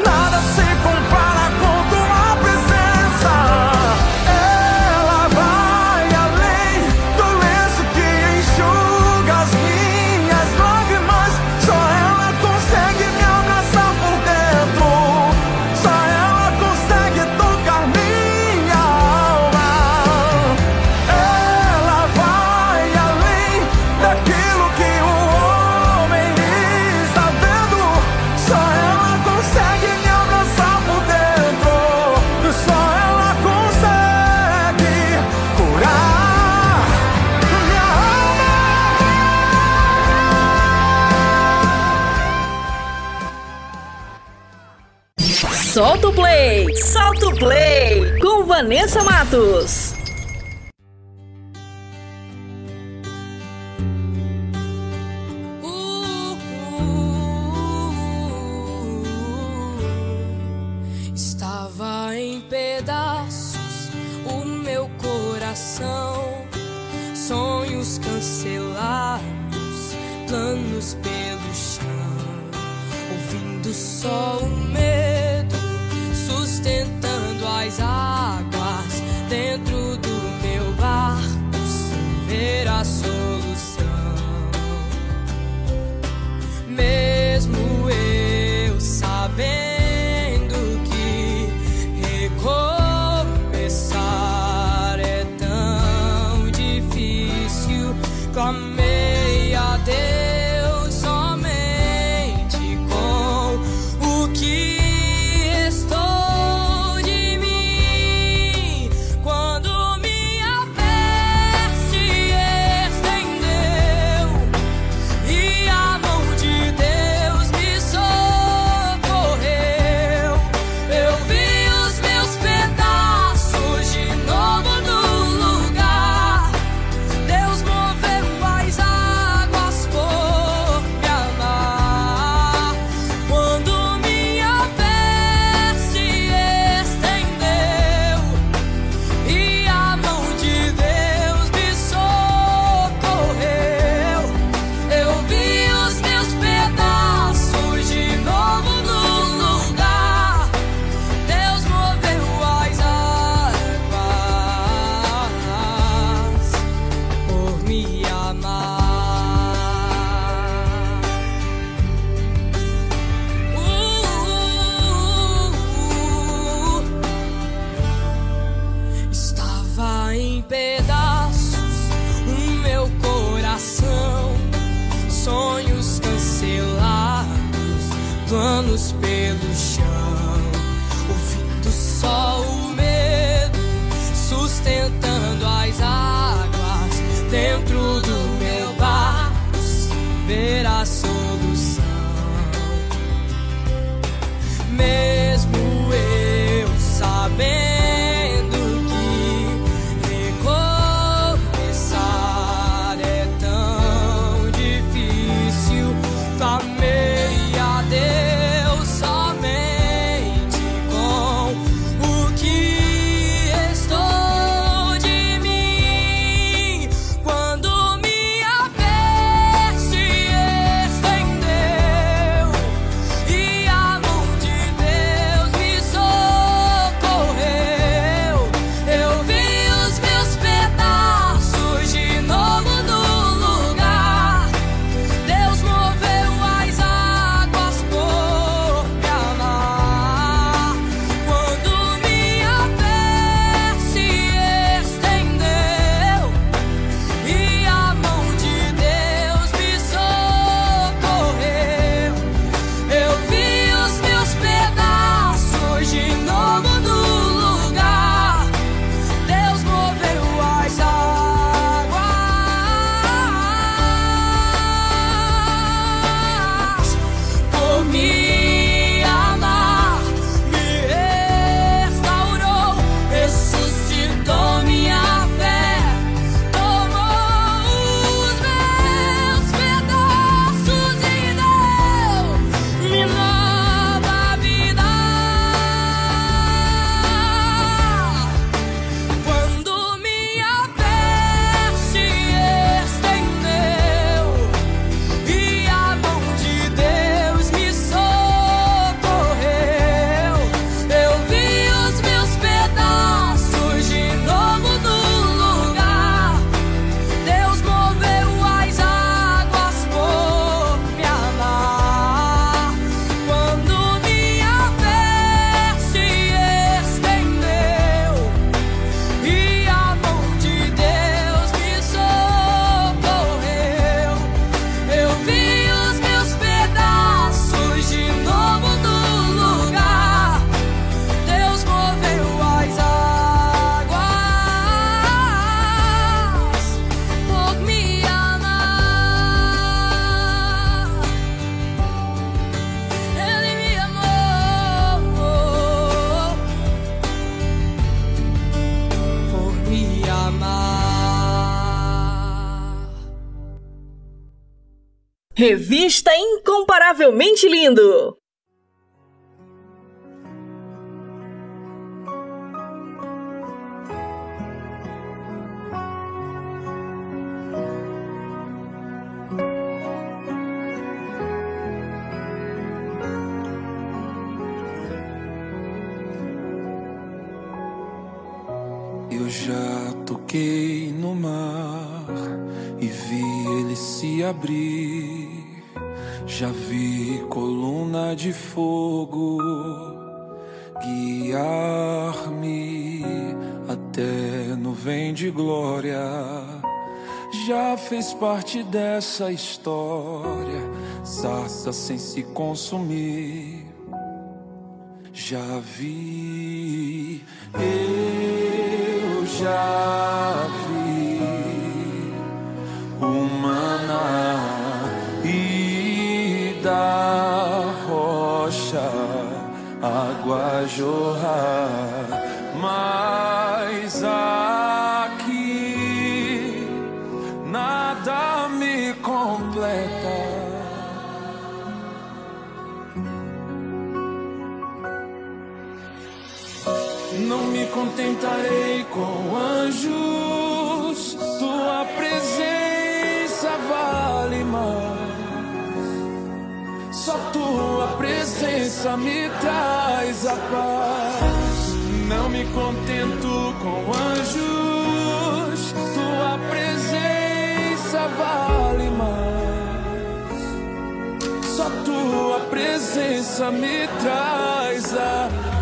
[SPEAKER 23] Play! Solta o play! Com Vanessa Matos.
[SPEAKER 18] Dessa história. Sarça sem se consumir. Já vi, eu já vi o maná e da rocha água jorrar, contentarei com anjos, tua presença vale mais. Só tua presença me traz a paz. Não me contento com anjos, tua presença vale mais. Só tua presença me traz a paz.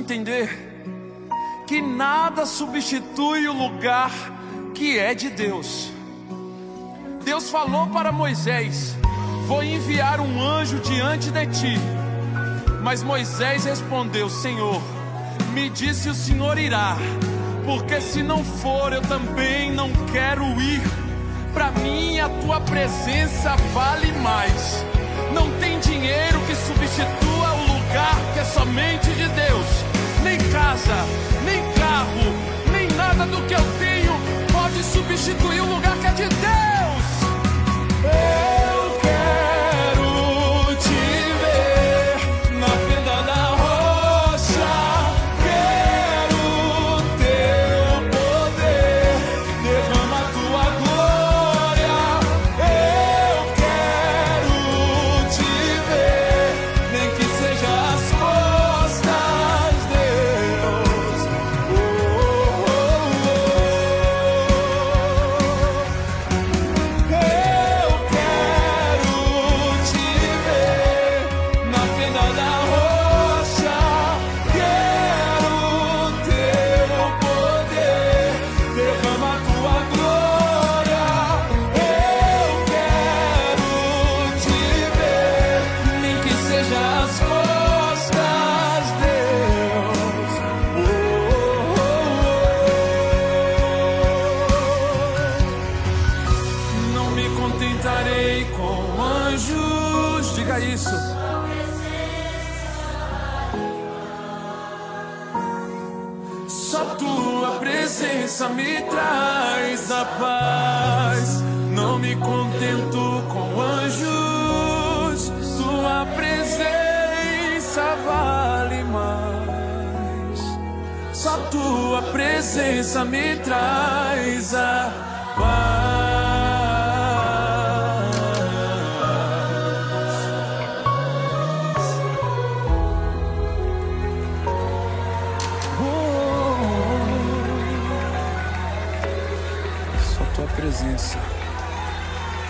[SPEAKER 18] Entender? Que nada substitui o lugar que é de Deus. Deus falou para Moisés: Vou enviar um anjo diante de ti. Mas Moisés respondeu: Senhor, me disse o Senhor irá, porque se não for eu também não quero ir. Para mim a tua presença vale mais. Não tem dinheiro que substitua o lugar que é somente de Deus. Nem casa, nem carro, nem nada do que eu tenho pode substituir o lugar que é de Deus. Tua presença me traz a paz. Só tua presença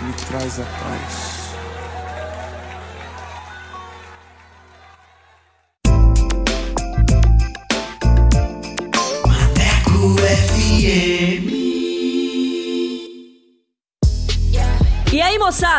[SPEAKER 18] me traz a paz.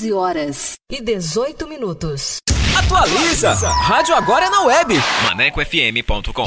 [SPEAKER 1] 15 horas e 18 minutos.
[SPEAKER 9] Atualiza! Rádio agora é na web.
[SPEAKER 25] ManecoFM.com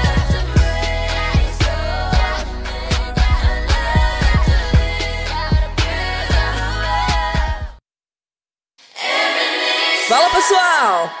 [SPEAKER 1] Pessoal!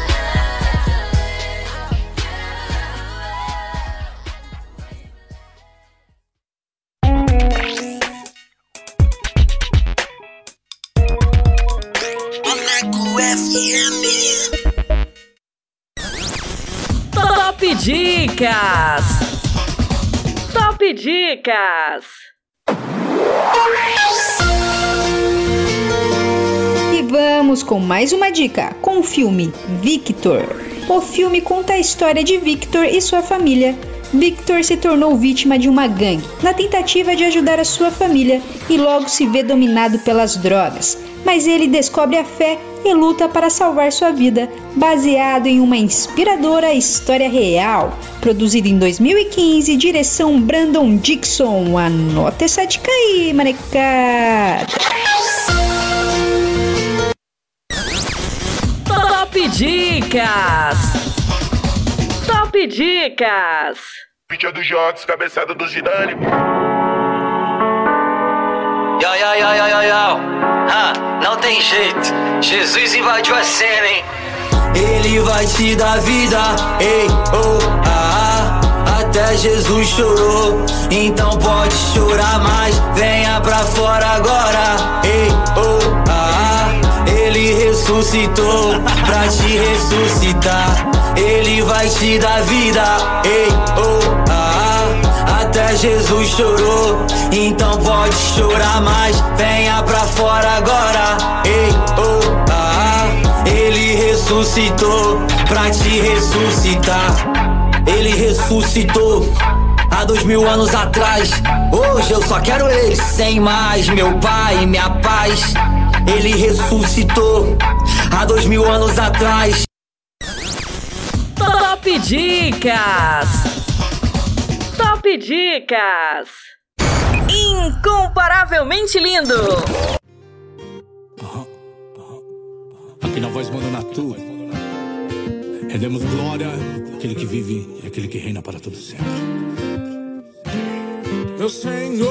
[SPEAKER 1] Dicas! Top Dicas!
[SPEAKER 8] E vamos com mais uma dica com o filme Victor. O filme conta a história de Victor e sua família. Victor se tornou vítima de uma gangue na tentativa de ajudar a sua família e logo se vê dominado pelas drogas. Mas ele descobre a fé e luta para salvar sua vida, baseado em uma inspiradora história real. Produzido em 2015, direção Brandon Dixon. Anota essa dica aí, manecada.
[SPEAKER 1] Top Dicas! Top Dicas!
[SPEAKER 14] Vídeo dos jogos, cabeçada do Zidane.
[SPEAKER 26] Yo, yo, yo, yo, yo, yo. Ah, não tem jeito. Jesus invadiu a cena, hein?
[SPEAKER 27] Ele vai te dar vida, ei, oh, ah, ah, até Jesus chorou, então pode chorar mais, venha pra fora agora, ei, oh, ah, ah, ele ressuscitou pra te ressuscitar, ele vai te dar vida, ei, oh, ah, ah, até Jesus chorou, então pode chorar mais, venha pra fora agora, ei, oh, ah, ah, ele ressuscitou pra te ressuscitar. Ele ressuscitou há dois mil anos atrás. Hoje eu só quero ele, sem mais meu pai, minha paz. Ele ressuscitou há dois mil anos atrás.
[SPEAKER 1] Top Dicas! Top Dicas! Incomparavelmente lindo!
[SPEAKER 28] Aqui na voz manda na tua. Rendemos glória àquele que vive e àquele que reina para todo sempre. Meu Senhor,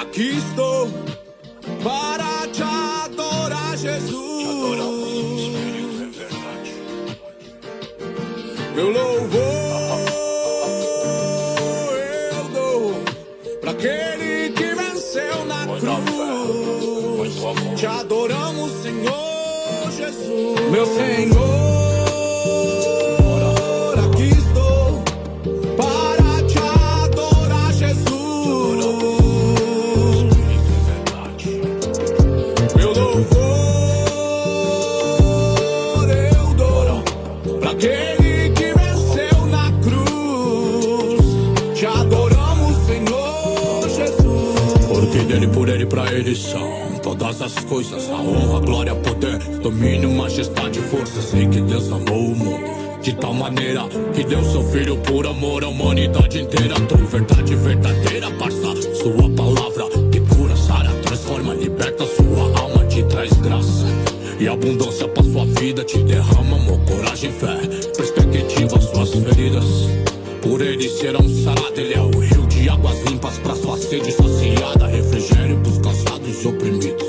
[SPEAKER 28] aqui estou para te adorar, Jesus. Meu louvor Te adoramos, Senhor Jesus. Meu Senhor, aqui estou para te adorar, Jesus. Meu louvor eu dou para aquele que venceu na cruz. Te adoramos, Senhor Jesus. Porque dele, por ele, pra ele são todas as coisas: a honra, glória, poder, domínio, majestade, força. Sei que Deus amou o mundo. De tal maneira que deu seu filho por amor à humanidade inteira. Tua verdade verdadeira, parça. Sua palavra que cura, sara, transforma, liberta sua alma, te traz graça. E abundância pra sua vida te derrama amor, coragem, fé, perspectiva, suas feridas. Por ele serão saradas, ele é o rio de águas limpas pra sua sede saciada, refrigério pros cansados e oprimidos.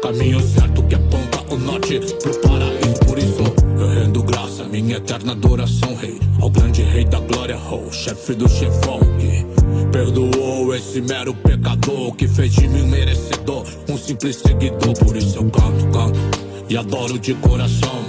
[SPEAKER 28] Caminho certo que aponta o norte pro paraíso, por isso eu rendo graça, minha eterna adoração, rei, ao grande rei da glória, chefe do chefão que perdoou esse mero pecador que fez de mim merecedor, um simples seguidor, por isso eu canto, canto e adoro de coração.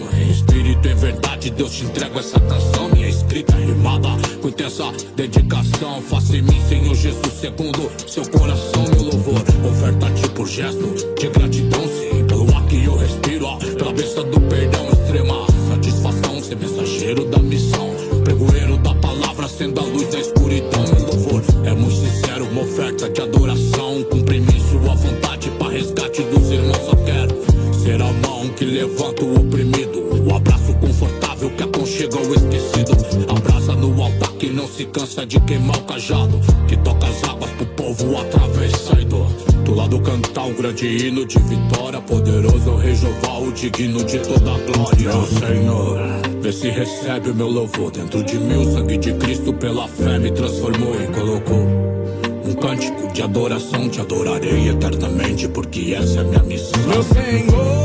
[SPEAKER 28] Em espírito e verdade, Deus te entrega essa canção. Minha escrita rimada com intensa dedicação. Faça em mim, Senhor Jesus, segundo seu coração, meu louvor. Oferta-te por gesto de gratidão, sim. Pelo ar que eu respiro, pela bênção do perdão extrema. Satisfação, ser mensageiro da missão. Pregoeiro da palavra, sendo a luz da escuridão, meu louvor. É muito sincero, uma oferta de adoração. Cumpre em mim sua vontade para resgate dos irmãos, só quero. Ser a mão que levanta o se cansa de queimar o cajado. Que toca as águas pro povo atravessar e do, do lado cantar um grande hino de vitória. Poderoso é o rei Jeová, o digno de toda a glória. Senhor, vê se recebe o meu louvor. Dentro de mim o sangue de Cristo pela fé me transformou e colocou. Um cântico de adoração, te adorarei eternamente, porque essa é a minha missão. Meu Senhor,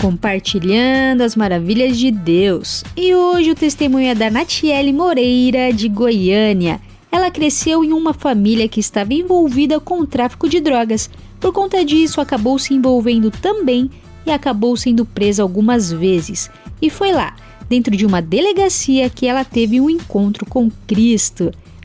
[SPEAKER 8] Compartilhando as maravilhas de Deus. E hoje o testemunho é da Natiele Moreira, de Goiânia. Ela cresceu em uma família que estava envolvida com o tráfico de drogas. Por conta disso, acabou se envolvendo também e acabou sendo presa algumas vezes. E foi lá, dentro de uma delegacia, que ela teve um encontro com Cristo.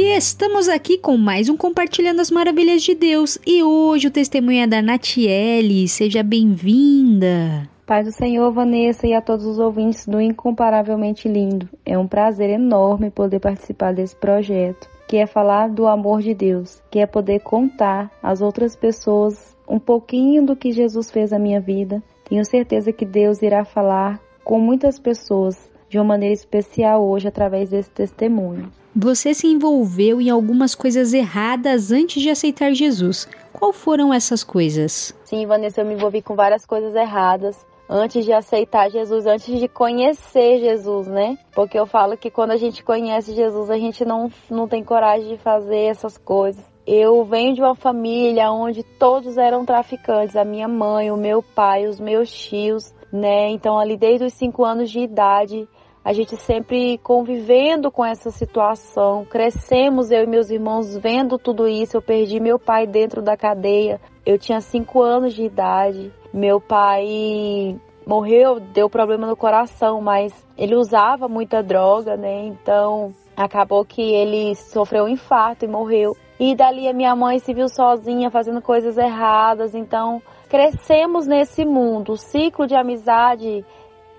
[SPEAKER 8] E estamos aqui com mais um Compartilhando as Maravilhas de Deus. E hoje o testemunho é da Natiele. Seja bem-vinda.
[SPEAKER 29] Pai do Senhor, Vanessa e a todos os ouvintes do Incomparavelmente Lindo. É um prazer enorme poder participar desse projeto, que é falar do amor de Deus, que é poder contar às outras pessoas um pouquinho do que Jesus fez na minha vida. Tenho certeza que Deus irá falar com muitas pessoas de uma maneira especial hoje através desse testemunho.
[SPEAKER 8] Você se envolveu em algumas coisas erradas antes de aceitar Jesus. Qual foram essas coisas?
[SPEAKER 29] Sim, Vanessa, eu me envolvi com várias coisas erradas antes de aceitar Jesus, antes de conhecer Jesus, né? Porque eu falo que quando a gente conhece Jesus, a gente não, não tem coragem de fazer essas coisas. Eu venho de uma família onde todos eram traficantes, a minha mãe, o meu pai, os meus tios, né? Então ali desde os cinco anos de idade a gente sempre convivendo com essa situação, crescemos eu e meus irmãos vendo tudo isso. Eu perdi meu pai dentro da cadeia, eu tinha cinco anos de idade. Meu pai morreu, deu problema no coração, mas ele usava muita droga, né? Então acabou que ele sofreu um infarto e morreu. E dali a minha mãe se viu sozinha fazendo coisas erradas. Então crescemos nesse mundo. O ciclo de amizade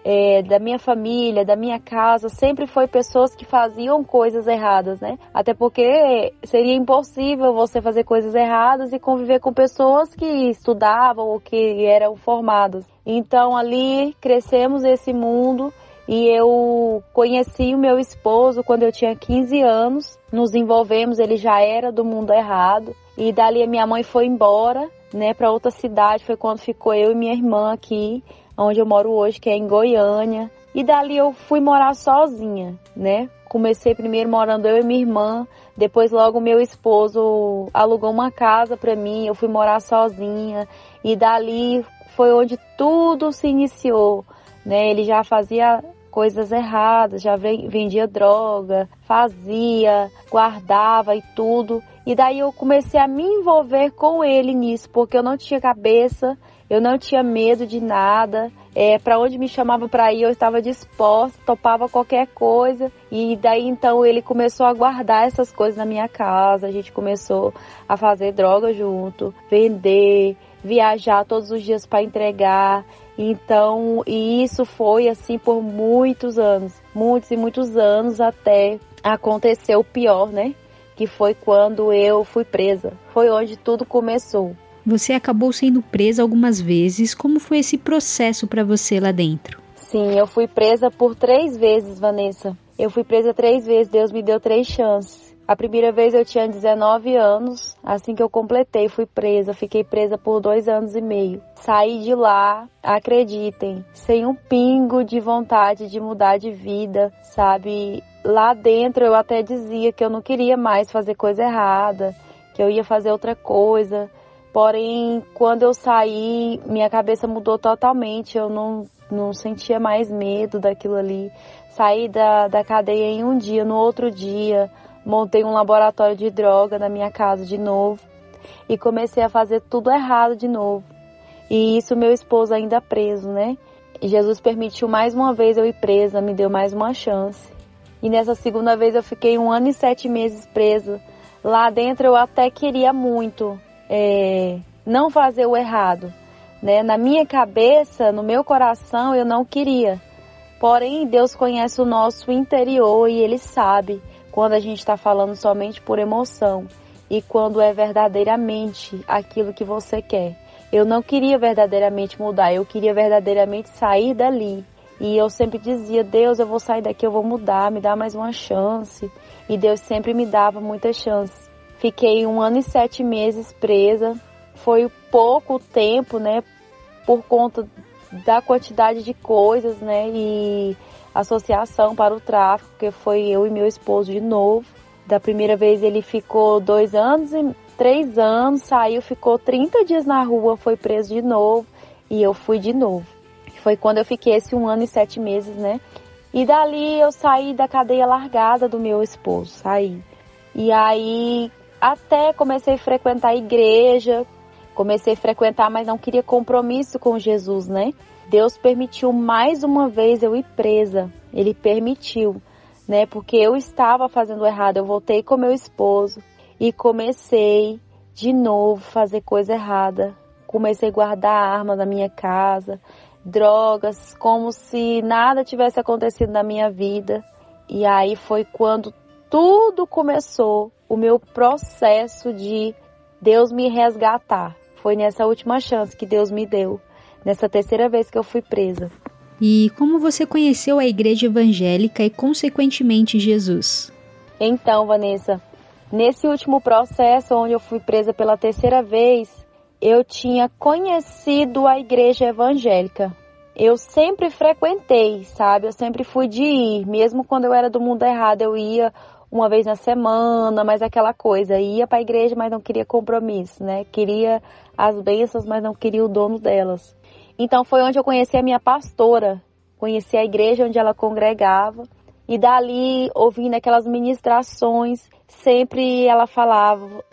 [SPEAKER 29] é, da minha família, da minha casa, sempre foi pessoas que faziam coisas erradas, né? Até porque seria impossível você fazer coisas erradas e conviver com pessoas que estudavam ou que eram formadas. Então ali crescemos esse mundo e eu conheci o meu esposo quando eu tinha 15 anos. Nos envolvemos, ele já era do mundo errado. E dali a minha mãe foi embora, né, para outra cidade. Foi quando ficou eu e minha irmã aqui onde eu moro hoje, que é em Goiânia. E dali eu fui morar sozinha, né? Comecei primeiro morando eu e minha irmã, depois logo meu esposo alugou uma casa para mim, eu fui morar sozinha e dali foi onde tudo se iniciou, né? Ele já fazia coisas erradas, já vendia droga, fazia, guardava e tudo. E daí eu comecei a me envolver com ele nisso, porque eu não tinha cabeça eu não tinha medo de nada. É, para onde me chamava para ir, eu estava disposta, topava qualquer coisa. E daí então ele começou a guardar essas coisas na minha casa. A gente começou a fazer droga junto, vender, viajar todos os dias para entregar. Então, e isso foi assim por muitos anos, muitos e muitos anos até acontecer o pior, né? Que foi quando eu fui presa. Foi onde tudo começou.
[SPEAKER 8] Você acabou sendo presa algumas vezes. Como foi esse processo para você lá dentro?
[SPEAKER 29] Sim, eu fui presa por três vezes, Vanessa. Eu fui presa três vezes, Deus me deu três chances. A primeira vez eu tinha 19 anos, assim que eu completei, fui presa. Fiquei presa por dois anos e meio. Saí de lá, acreditem, sem um pingo de vontade de mudar de vida, sabe? Lá dentro eu até dizia que eu não queria mais fazer coisa errada, que eu ia fazer outra coisa. Porém, quando eu saí, minha cabeça mudou totalmente. Eu não, não sentia mais medo daquilo ali. Saí da, da cadeia em um dia, no outro dia, montei um laboratório de droga na minha casa de novo e comecei a fazer tudo errado de novo. E isso meu esposo ainda preso, né? E Jesus permitiu mais uma vez eu ir presa, me deu mais uma chance. E nessa segunda vez eu fiquei um ano e sete meses presa. Lá dentro eu até queria muito, é, não fazer o errado. Né? Na minha cabeça, no meu coração, eu não queria. Porém, Deus conhece o nosso interior e Ele sabe quando a gente está falando somente por emoção e quando é verdadeiramente aquilo que você quer. Eu não queria verdadeiramente mudar, eu queria verdadeiramente sair dali. E eu sempre dizia: Deus, eu vou sair daqui, eu vou mudar, me dá mais uma chance. E Deus sempre me dava muitas chances. Fiquei um ano e sete meses presa. Foi pouco tempo, né? Por conta da quantidade de coisas, né? E associação para o tráfico, que foi eu e meu esposo de novo. Da primeira vez ele ficou dois anos e três anos, saiu, ficou 30 dias na rua, foi preso de novo e eu fui de novo. Foi quando eu fiquei esse um ano e sete meses, né? E dali eu saí da cadeia largada do meu esposo, saí. E aí até comecei a frequentar a igreja, comecei a frequentar, mas não queria compromisso com Jesus, né? Deus permitiu mais uma vez eu ir presa. Ele permitiu, né? Porque eu estava fazendo errado. Eu voltei com meu esposo e comecei de novo fazer coisa errada. Comecei a guardar arma na minha casa, drogas, como se nada tivesse acontecido na minha vida. E aí foi quando tudo começou, o meu processo de Deus me resgatar. Foi nessa última chance que Deus me deu, nessa terceira vez que eu fui presa.
[SPEAKER 8] E como você conheceu a igreja evangélica e, consequentemente, Jesus?
[SPEAKER 29] Então, Vanessa, nesse último processo, onde eu fui presa pela terceira vez, eu tinha conhecido a igreja evangélica. Eu sempre frequentei, sabe? Eu sempre fui de ir, mesmo quando eu era do mundo errado, eu ia uma vez na semana, mas aquela coisa, ia para a igreja, mas não queria compromisso, né? Queria as bênçãos, mas não queria o dono delas. Então foi onde eu conheci a minha pastora, conheci a igreja onde ela congregava e dali ouvindo aquelas ministrações, sempre ela falava: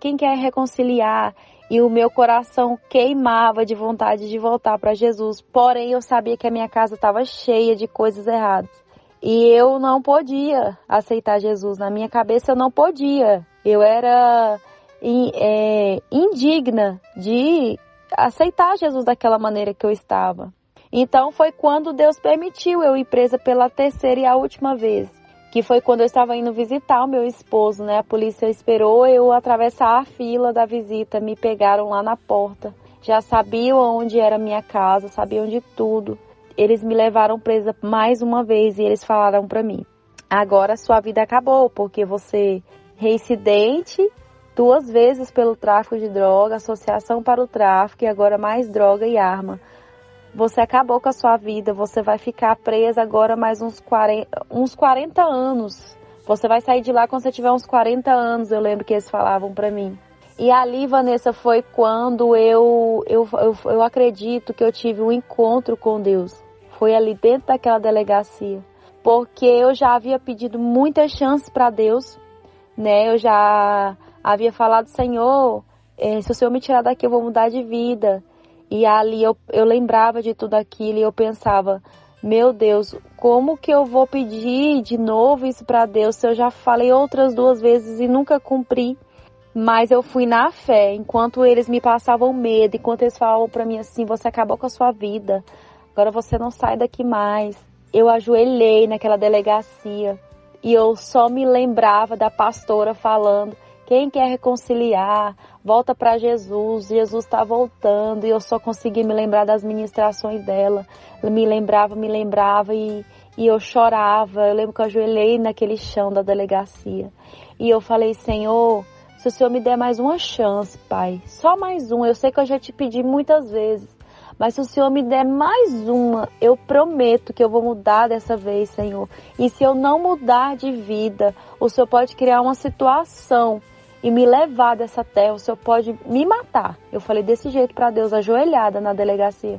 [SPEAKER 29] quem quer reconciliar? E o meu coração queimava de vontade de voltar para Jesus. Porém, eu sabia que a minha casa estava cheia de coisas erradas. E eu não podia aceitar Jesus. Na minha cabeça eu não podia. Eu era é, indigna de aceitar Jesus daquela maneira que eu estava. Então foi quando Deus permitiu eu ir presa pela terceira e a última vez. Que foi quando eu estava indo visitar o meu esposo, né? A polícia esperou eu atravessar a fila da visita, me pegaram lá na porta. Já sabiam onde era a minha casa, sabiam de tudo eles me levaram presa mais uma vez e eles falaram para mim: agora sua vida acabou, porque você reincidente duas vezes pelo tráfico de droga, associação para o tráfico e agora mais droga e arma. Você acabou com a sua vida, você vai ficar presa agora mais uns 40, uns 40 anos. Você vai sair de lá quando você tiver uns 40 anos, eu lembro que eles falavam para mim. E ali, Vanessa, foi quando eu, eu, eu, eu acredito que eu tive um encontro com Deus foi ali dentro daquela delegacia, porque eu já havia pedido muitas chances para Deus, né? Eu já havia falado, Senhor, eh, se o Senhor me tirar daqui, eu vou mudar de vida. E ali eu, eu lembrava de tudo aquilo e eu pensava, meu Deus, como que eu vou pedir de novo isso para Deus se eu já falei outras duas vezes e nunca cumpri? Mas eu fui na fé, enquanto eles me passavam medo, enquanto eles falavam para mim assim: você acabou com a sua vida, agora você não sai daqui mais. Eu ajoelhei naquela delegacia e eu só me lembrava da pastora falando: quem quer reconciliar, volta para Jesus, Jesus está voltando. E eu só consegui me lembrar das ministrações dela. me lembrava, me lembrava e, e eu chorava. Eu lembro que eu ajoelhei naquele chão da delegacia e eu falei: Senhor, se o Senhor me der mais uma chance, Pai, só mais uma. Eu sei que eu já te pedi muitas vezes. Mas se o Senhor me der mais uma, eu prometo que eu vou mudar dessa vez, Senhor. E se eu não mudar de vida, o Senhor pode criar uma situação e me levar dessa terra. O Senhor pode me matar. Eu falei desse jeito para Deus, ajoelhada na delegacia.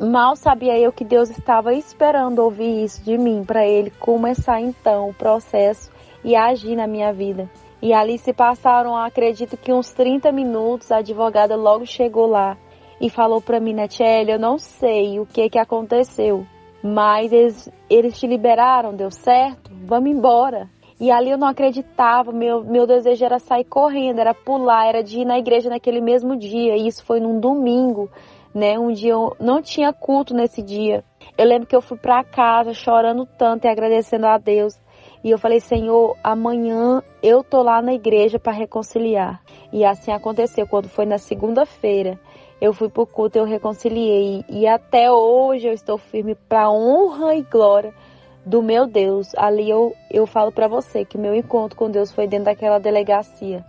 [SPEAKER 29] Mal sabia eu que Deus estava esperando ouvir isso de mim, para Ele começar então o processo e agir na minha vida. E ali se passaram, acredito que uns 30 minutos, a advogada logo chegou lá e falou para mim, Netiele, eu não sei o que que aconteceu, mas eles, eles te liberaram, deu certo? Vamos embora. E ali eu não acreditava, meu, meu desejo era sair correndo, era pular, era de ir na igreja naquele mesmo dia. E isso foi num domingo, né? Um dia eu não tinha culto nesse dia. Eu lembro que eu fui para casa chorando tanto e agradecendo a Deus. E eu falei, Senhor, amanhã eu tô lá na igreja para reconciliar. E assim aconteceu. Quando foi na segunda-feira, eu fui pro culto, eu reconciliei. E até hoje eu estou firme para honra e glória do meu Deus. Ali eu, eu falo para você que meu encontro com Deus foi dentro daquela delegacia.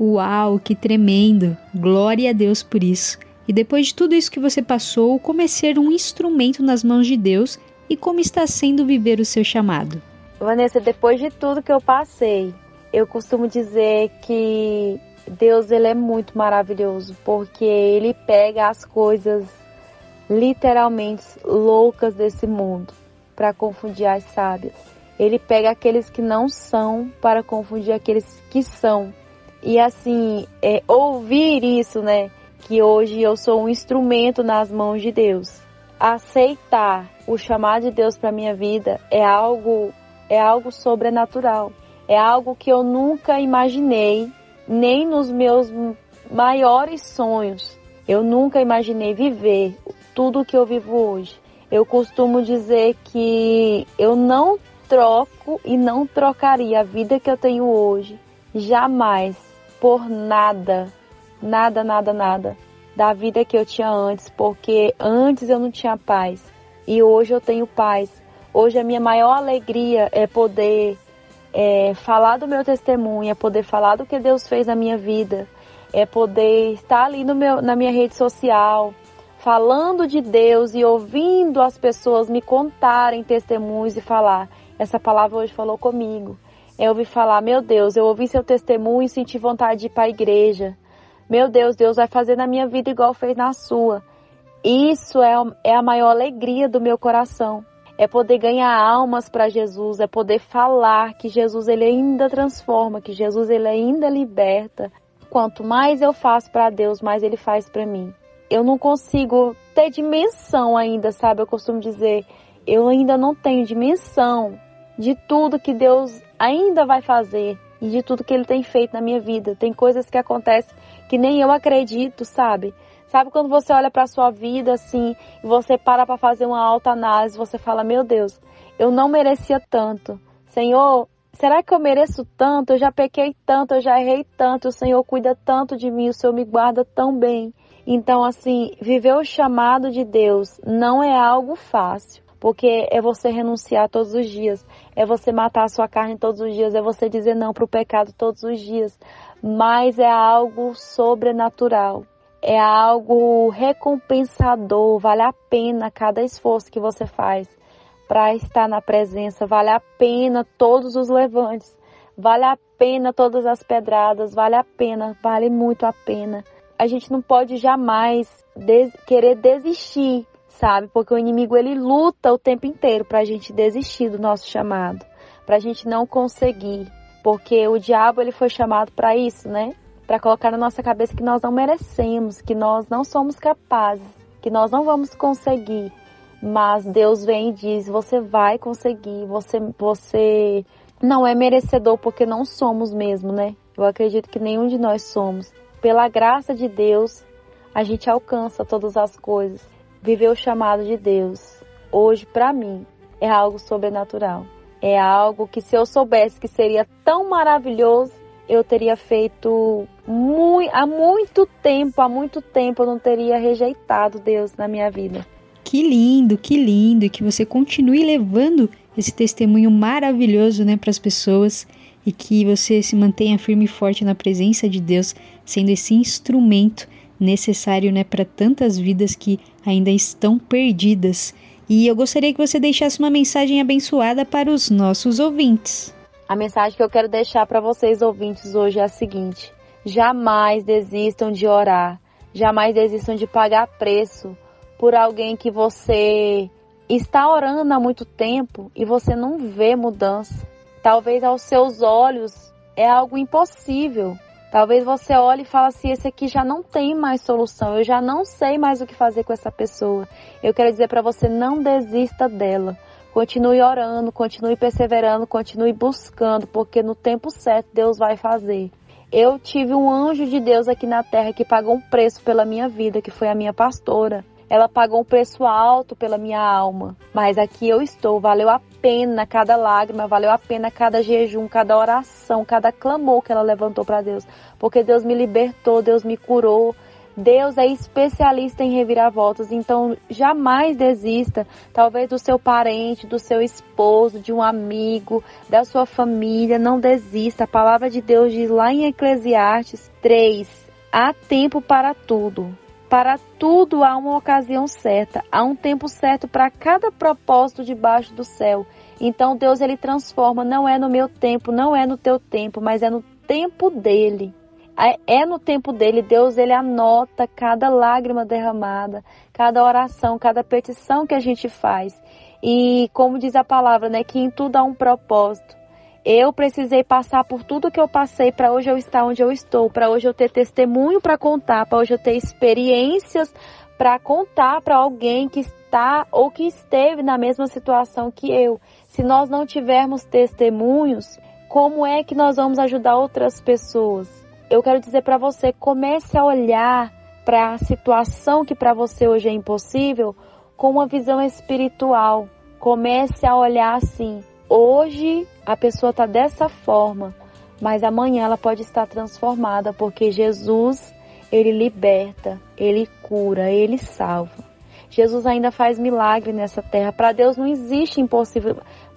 [SPEAKER 8] Uau, que tremendo! Glória a Deus por isso. E depois de tudo isso que você passou, como é ser um instrumento nas mãos de Deus e como está sendo viver o seu chamado?
[SPEAKER 29] Vanessa, depois de tudo que eu passei, eu costumo dizer que Deus ele é muito maravilhoso, porque ele pega as coisas literalmente loucas desse mundo para confundir as sábias. Ele pega aqueles que não são para confundir aqueles que são. E assim, é, ouvir isso, né? Que hoje eu sou um instrumento nas mãos de Deus. Aceitar o chamado de Deus para minha vida é algo é algo sobrenatural. É algo que eu nunca imaginei, nem nos meus maiores sonhos. Eu nunca imaginei viver tudo o que eu vivo hoje. Eu costumo dizer que eu não troco e não trocaria a vida que eu tenho hoje, jamais, por nada, nada, nada, nada, da vida que eu tinha antes, porque antes eu não tinha paz e hoje eu tenho paz. Hoje a minha maior alegria é poder é, falar do meu testemunho, é poder falar do que Deus fez na minha vida, é poder estar ali no meu, na minha rede social, falando de Deus e ouvindo as pessoas me contarem testemunhos e falar: essa palavra hoje falou comigo. É ouvir falar: meu Deus, eu ouvi seu testemunho e senti vontade de ir para a igreja. Meu Deus, Deus vai fazer na minha vida igual fez na sua. Isso é, é a maior alegria do meu coração. É poder ganhar almas para Jesus, é poder falar que Jesus ele ainda transforma, que Jesus ele ainda liberta. Quanto mais eu faço para Deus, mais ele faz para mim eu não consigo ter dimensão ainda, sabe? Eu costumo dizer, eu ainda não tenho dimensão de tudo que Deus ainda vai fazer e de tudo que Ele tem feito na minha vida. Tem coisas que acontecem que nem eu acredito, sabe? Sabe quando você olha para sua vida assim e você para para fazer uma alta análise, você fala: "Meu Deus, eu não merecia tanto. Senhor, será que eu mereço tanto? Eu já pequei tanto, eu já errei tanto. O Senhor cuida tanto de mim, o Senhor me guarda tão bem. Então, assim, viver o chamado de Deus não é algo fácil, porque é você renunciar todos os dias, é você matar a sua carne todos os dias, é você dizer não para o pecado todos os dias, mas é algo sobrenatural. É algo recompensador, vale a pena cada esforço que você faz para estar na presença, vale a pena todos os levantes, vale a pena todas as pedradas, vale a pena, vale muito a pena a gente não pode jamais des querer desistir, sabe? Porque o inimigo ele luta o tempo inteiro para a gente desistir do nosso chamado, para a gente não conseguir, porque o diabo ele foi chamado para isso, né? Para colocar na nossa cabeça que nós não merecemos, que nós não somos capazes, que nós não vamos conseguir. Mas Deus vem e diz: você vai conseguir, você, você não é merecedor porque não somos mesmo, né? Eu acredito que nenhum de nós somos pela graça de Deus, a gente alcança todas as coisas. Viver o chamado de Deus, hoje, para mim, é algo sobrenatural. É algo que, se eu soubesse que seria tão maravilhoso, eu teria feito muito, há muito tempo, há muito tempo eu não teria rejeitado Deus na minha vida.
[SPEAKER 8] Que lindo, que lindo e que você continue levando esse testemunho maravilhoso, né, para as pessoas e que você se mantenha firme e forte na presença de Deus, sendo esse instrumento necessário né, para tantas vidas que ainda estão perdidas. E eu gostaria que você deixasse uma mensagem abençoada para os nossos ouvintes.
[SPEAKER 29] A mensagem que eu quero deixar para vocês ouvintes hoje é a seguinte: jamais desistam de orar, jamais desistam de pagar preço por alguém que você está orando há muito tempo e você não vê mudança. Talvez aos seus olhos é algo impossível. Talvez você olhe e fale assim: esse aqui já não tem mais solução, eu já não sei mais o que fazer com essa pessoa. Eu quero dizer para você: não desista dela. Continue orando, continue perseverando, continue buscando, porque no tempo certo Deus vai fazer. Eu tive um anjo de Deus aqui na terra que pagou um preço pela minha vida, que foi a minha pastora. Ela pagou um preço alto pela minha alma, mas aqui eu estou. Valeu a pena cada lágrima, valeu a pena cada jejum, cada oração, cada clamor que ela levantou para Deus, porque Deus me libertou, Deus me curou. Deus é especialista em reviravoltas, então jamais desista, talvez do seu parente, do seu esposo, de um amigo, da sua família, não desista. A palavra de Deus diz lá em Eclesiastes 3: há tempo para tudo para tudo há uma ocasião certa, há um tempo certo para cada propósito debaixo do céu. Então Deus ele transforma, não é no meu tempo, não é no teu tempo, mas é no tempo dele. É- no tempo dele, Deus ele anota cada lágrima derramada, cada oração, cada petição que a gente faz. E como diz a palavra, né, que em tudo há um propósito. Eu precisei passar por tudo que eu passei para hoje eu estar onde eu estou, para hoje eu ter testemunho para contar, para hoje eu ter experiências para contar para alguém que está ou que esteve na mesma situação que eu. Se nós não tivermos testemunhos, como é que nós vamos ajudar outras pessoas? Eu quero dizer para você, comece a olhar para a situação que para você hoje é impossível com uma visão espiritual. Comece a olhar assim. Hoje a pessoa está dessa forma, mas amanhã ela pode estar transformada, porque Jesus, ele liberta, ele cura, ele salva. Jesus ainda faz milagre nessa terra. Para Deus não existe impossível.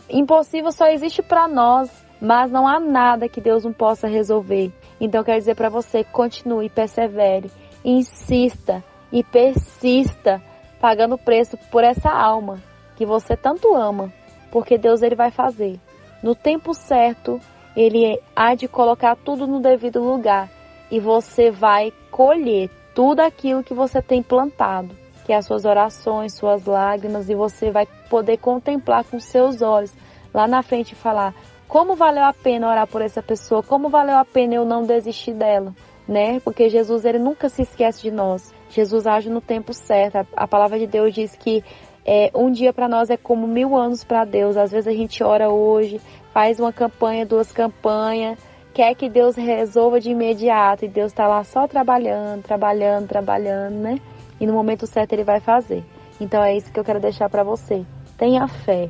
[SPEAKER 29] Impossível só existe para nós, mas não há nada que Deus não possa resolver. Então quero dizer para você, continue, persevere, insista e persista pagando preço por essa alma que você tanto ama, porque Deus ele vai fazer. No tempo certo, ele há de colocar tudo no devido lugar e você vai colher tudo aquilo que você tem plantado, que é as suas orações, suas lágrimas e você vai poder contemplar com seus olhos lá na frente e falar: como valeu a pena orar por essa pessoa, como valeu a pena eu não desistir dela, né? Porque Jesus ele nunca se esquece de nós. Jesus age no tempo certo. A, palavra de Deus diz que é, um dia para nós é como mil anos para Deus. Às vezes a gente ora hoje, faz uma campanha, duas campanhas, quer que Deus resolva de imediato e Deus está lá só trabalhando, trabalhando, trabalhando, né? E no momento certo ele vai fazer. Então é isso que eu quero deixar para você. Tenha fé.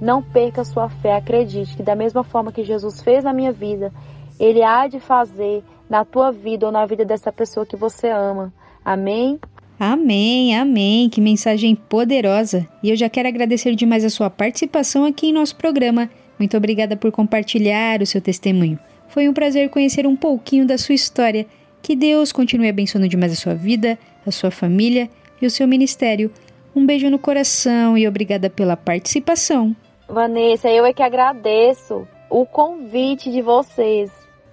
[SPEAKER 29] Não perca sua fé. Acredite que da mesma forma que Jesus fez na minha vida, ele há de fazer na tua vida ou na vida dessa pessoa que você ama. Amém?
[SPEAKER 8] Amém, amém. Que mensagem poderosa. E eu já quero agradecer demais a sua participação aqui em nosso programa. Muito obrigada por compartilhar o seu testemunho. Foi um prazer conhecer um pouquinho da sua história. Que Deus continue abençoando demais a sua vida, a sua família e o seu ministério. Um beijo no coração e obrigada pela participação.
[SPEAKER 29] Vanessa, eu é que agradeço o convite de vocês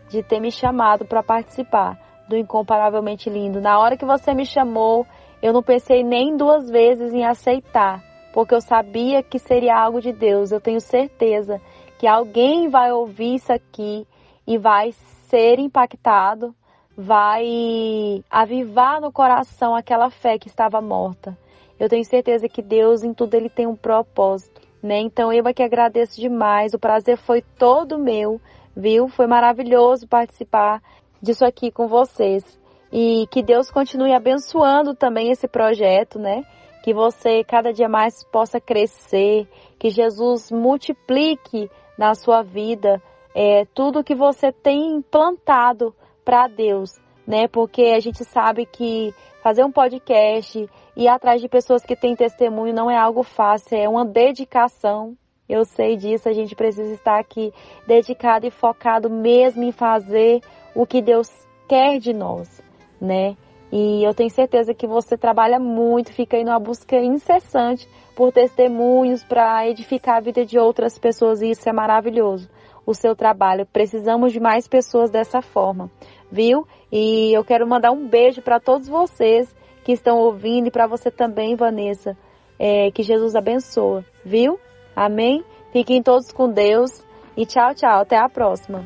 [SPEAKER 29] de ter me chamado para participar do Incomparavelmente Lindo. Na hora que você me chamou, eu não pensei nem duas vezes em aceitar, porque eu sabia que seria algo de Deus. Eu tenho certeza que alguém vai ouvir isso aqui e vai ser impactado, vai avivar no coração aquela fé que estava morta. Eu tenho certeza que Deus em tudo ele tem um propósito, né? Então eu aqui agradeço demais. O prazer foi todo meu, viu? Foi maravilhoso participar disso aqui com vocês. E que Deus continue abençoando também esse projeto, né? Que você cada dia mais possa crescer, que Jesus multiplique na sua vida é, tudo que você tem plantado para Deus, né? Porque a gente sabe que fazer um podcast ir atrás de pessoas que têm testemunho não é algo fácil, é uma dedicação. Eu sei disso, a gente precisa estar aqui dedicado e focado mesmo em fazer o que Deus quer de nós, né? E eu tenho certeza que você trabalha muito, fica aí numa busca incessante por testemunhos para edificar a vida de outras pessoas e isso é maravilhoso. O seu trabalho, precisamos de mais pessoas dessa forma, viu? E eu quero mandar um beijo para todos vocês que estão ouvindo e para você também, Vanessa. É, que Jesus abençoe, viu? Amém? Fiquem todos com Deus e tchau, tchau. Até a próxima.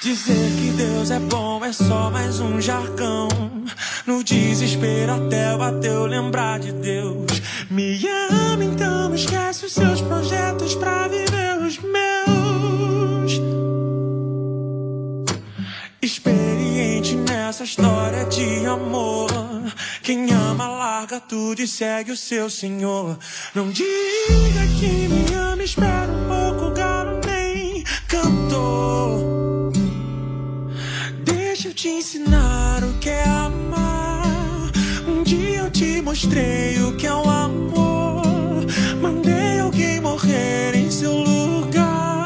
[SPEAKER 19] Dizer que Deus é bom é só mais um jargão.
[SPEAKER 18] No desespero até bateu lembrar de Deus. Me ama, então esquece os seus projetos pra viver os meus. Experiente nessa história de amor. Quem ama, larga tudo e segue o seu senhor. Não diga que me ama, espera um pouco, te ensinar o que é amar. Um dia eu te mostrei o que é o amor. Mandei alguém morrer em seu lugar.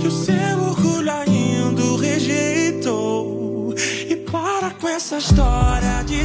[SPEAKER 18] E o seu orgulho ainda rejeitou. E para com essa história de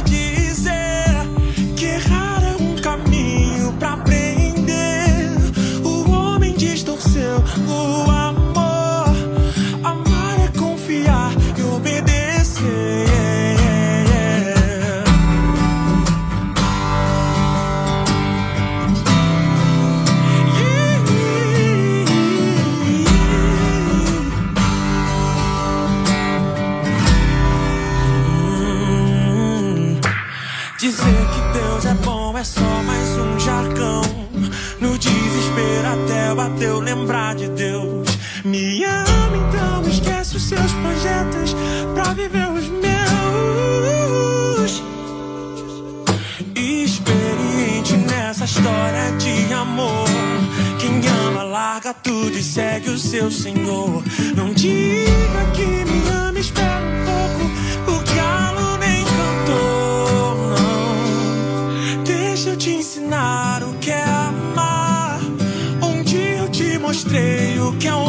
[SPEAKER 18] lembrar de Deus. Me ama, então esquece os seus projetos pra viver os meus. Experiente nessa história de amor. Quem ama, larga tudo e segue o seu Senhor. Não diga que me ama, espera um pouco. O galo nem cantou, não. Deixa eu te ensinar o mostrei o que é o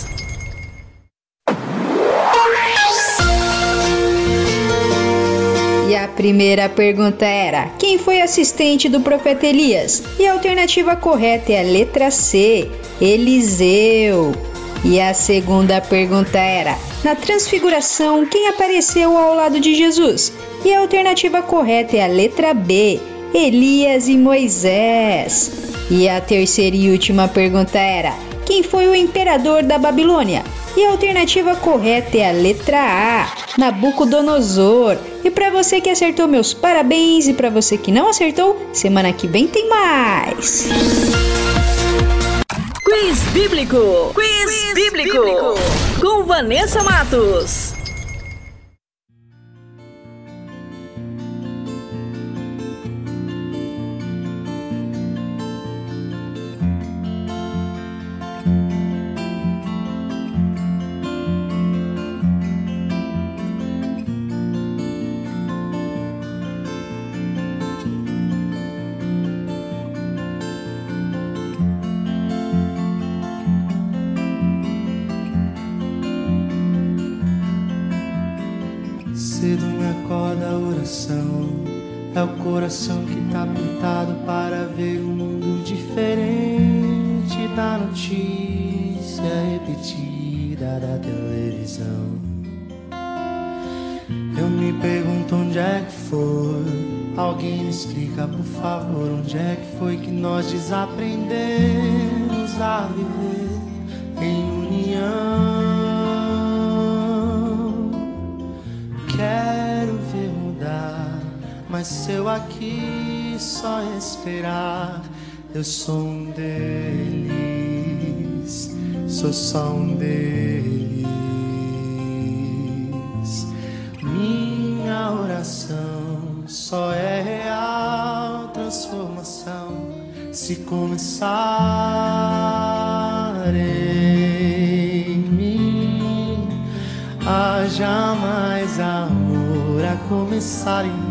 [SPEAKER 8] Primeira pergunta era: quem foi assistente do profeta Elias? E a alternativa correta é a letra C, Eliseu. E a segunda pergunta era: na transfiguração, quem apareceu ao lado de Jesus? E a alternativa correta é a letra B, Elias e Moisés. E a terceira e última pergunta era: quem foi o imperador da Babilônia? E a alternativa correta é a letra A, Nabucodonosor. E para você que acertou, meus parabéns. E para você que não acertou, semana que vem tem mais.
[SPEAKER 1] Quiz Bíblico. Quiz, Bíblico. Com Vanessa Matos.
[SPEAKER 30] Coração que tá pintado para ver um mundo diferente da notícia repetida da televisão. Eu me pergunto onde é que foi. Alguém me explica, por favor, onde é que foi que nós desaprendemos a viver mas se eu aqui só esperar, eu sou um deles, sou só um deles. Minha oração só é real transformação se começar em mim. Haja mais amor a começar em mim.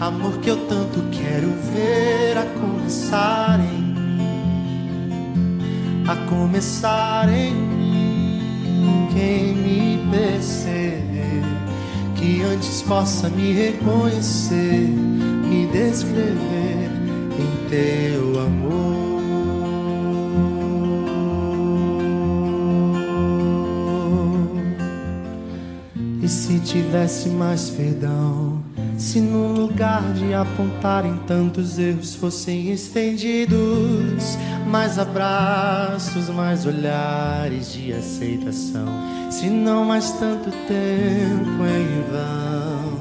[SPEAKER 30] Amor que eu tanto quero ver a começar em mim. A começar em mim. Quem me perceber que antes possa me reconhecer, me descrever em teu amor. E se tivesse mais perdão, se no lugar de apontarem tantos erros fossem estendidos mais abraços, mais olhares de aceitação, se não mais tanto tempo em vão.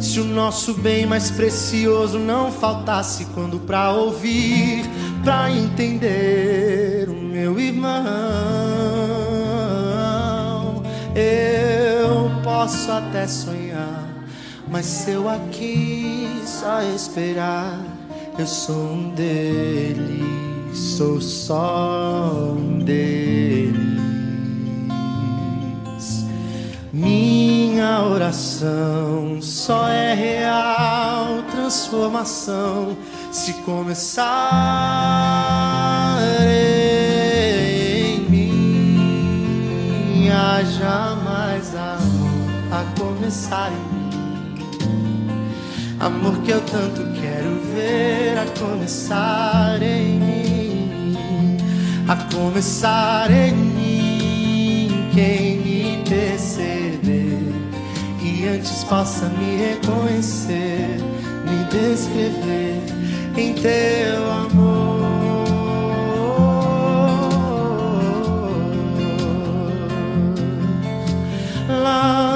[SPEAKER 30] Se o nosso bem mais precioso não faltasse quando pra ouvir, pra entender o meu irmão, eu posso até sonhar, mas se eu aqui só esperar, eu sou um deles, sou só um deles. Minha oração só é real transformação se começar em mim. Haja mais amor a começar em mim. Amor que eu tanto quero ver a começar em mim. A começar em mim. Quem me perceber que antes possa me reconhecer, me descrever em teu amor. Lara,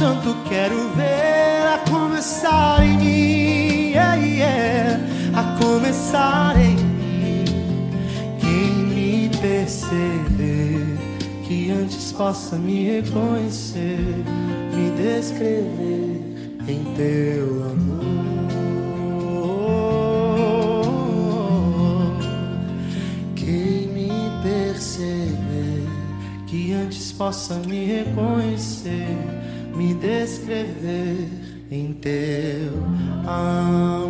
[SPEAKER 30] tanto quero ver a começar em mim. Yeah, yeah. A começar em mim. Quem me perceber que antes possa me reconhecer, me descrever em teu amor. Quem me perceber que antes possa me reconhecer, me descrever em teu amor.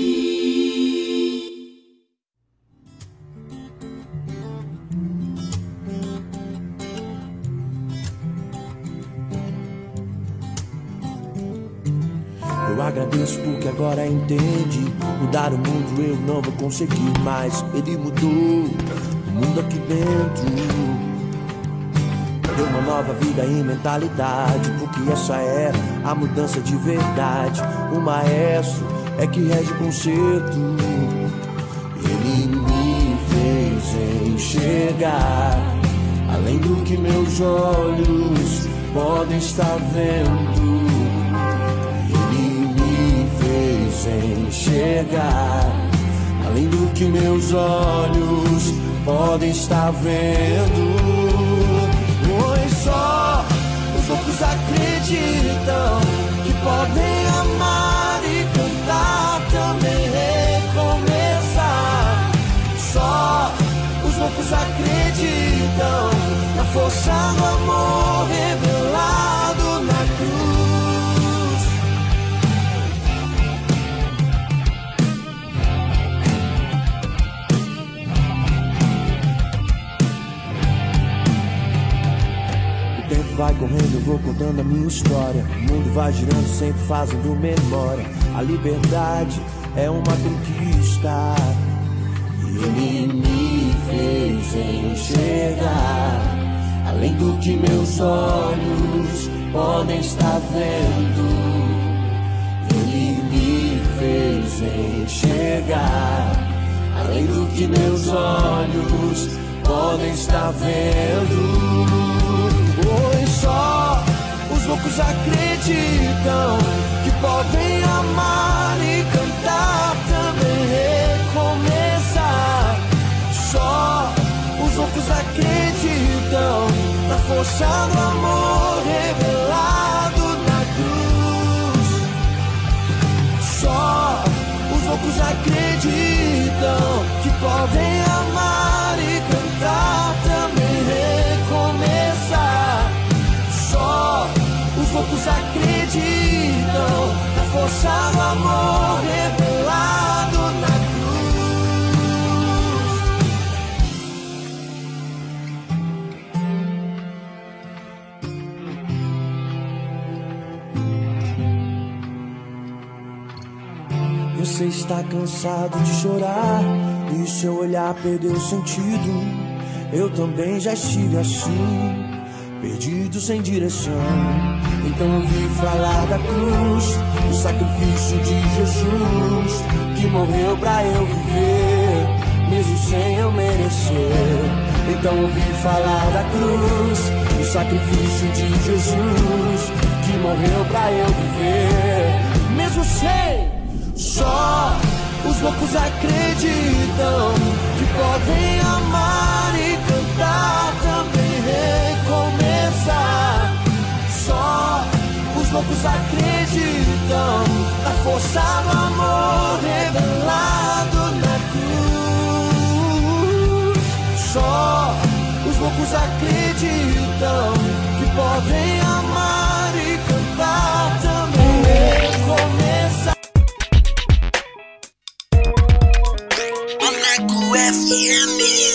[SPEAKER 18] Agradeço porque agora entende. Mudar o mundo eu não vou conseguir mais. Ele mudou o mundo aqui dentro. Deu uma nova vida e mentalidade. Porque essa é a mudança de verdade. O maestro é que rege o concerto. Ele me fez enxergar além do que meus olhos podem estar vendo. Fez enxergar além do que meus olhos podem estar vendo. Pois só os loucos acreditam que podem amar e cantar também recomeçar. Só os loucos acreditam na força do amor revelado vai correndo, eu vou contando a minha história. O mundo vai girando, sempre fazendo memória. A liberdade é uma conquista. Ele me fez enxergar além do que meus olhos podem estar vendo. Ele me fez enxergar além do que meus olhos podem estar vendo. Pois só os loucos acreditam que podem amar e cantar também recomeçar. Só os loucos acreditam na força do amor revelado na cruz. Só os loucos acreditam que podem amar e cantar os loucos acreditam na força do amor revelado na cruz. Você está cansado de chorar e seu olhar perdeu sentido. Eu também já estive assim, perdido sem direção. Então ouvi falar da cruz, do sacrifício de Jesus, que morreu pra eu viver, mesmo sem eu merecer. Então ouvi falar da cruz, do sacrifício de Jesus, que morreu pra eu viver, mesmo sem. Só os loucos acreditam que podem amar os loucos acreditam na força do amor revelado na cruz. Só os loucos acreditam que podem amar e cantar também recomeçar.
[SPEAKER 27] Maneco FM.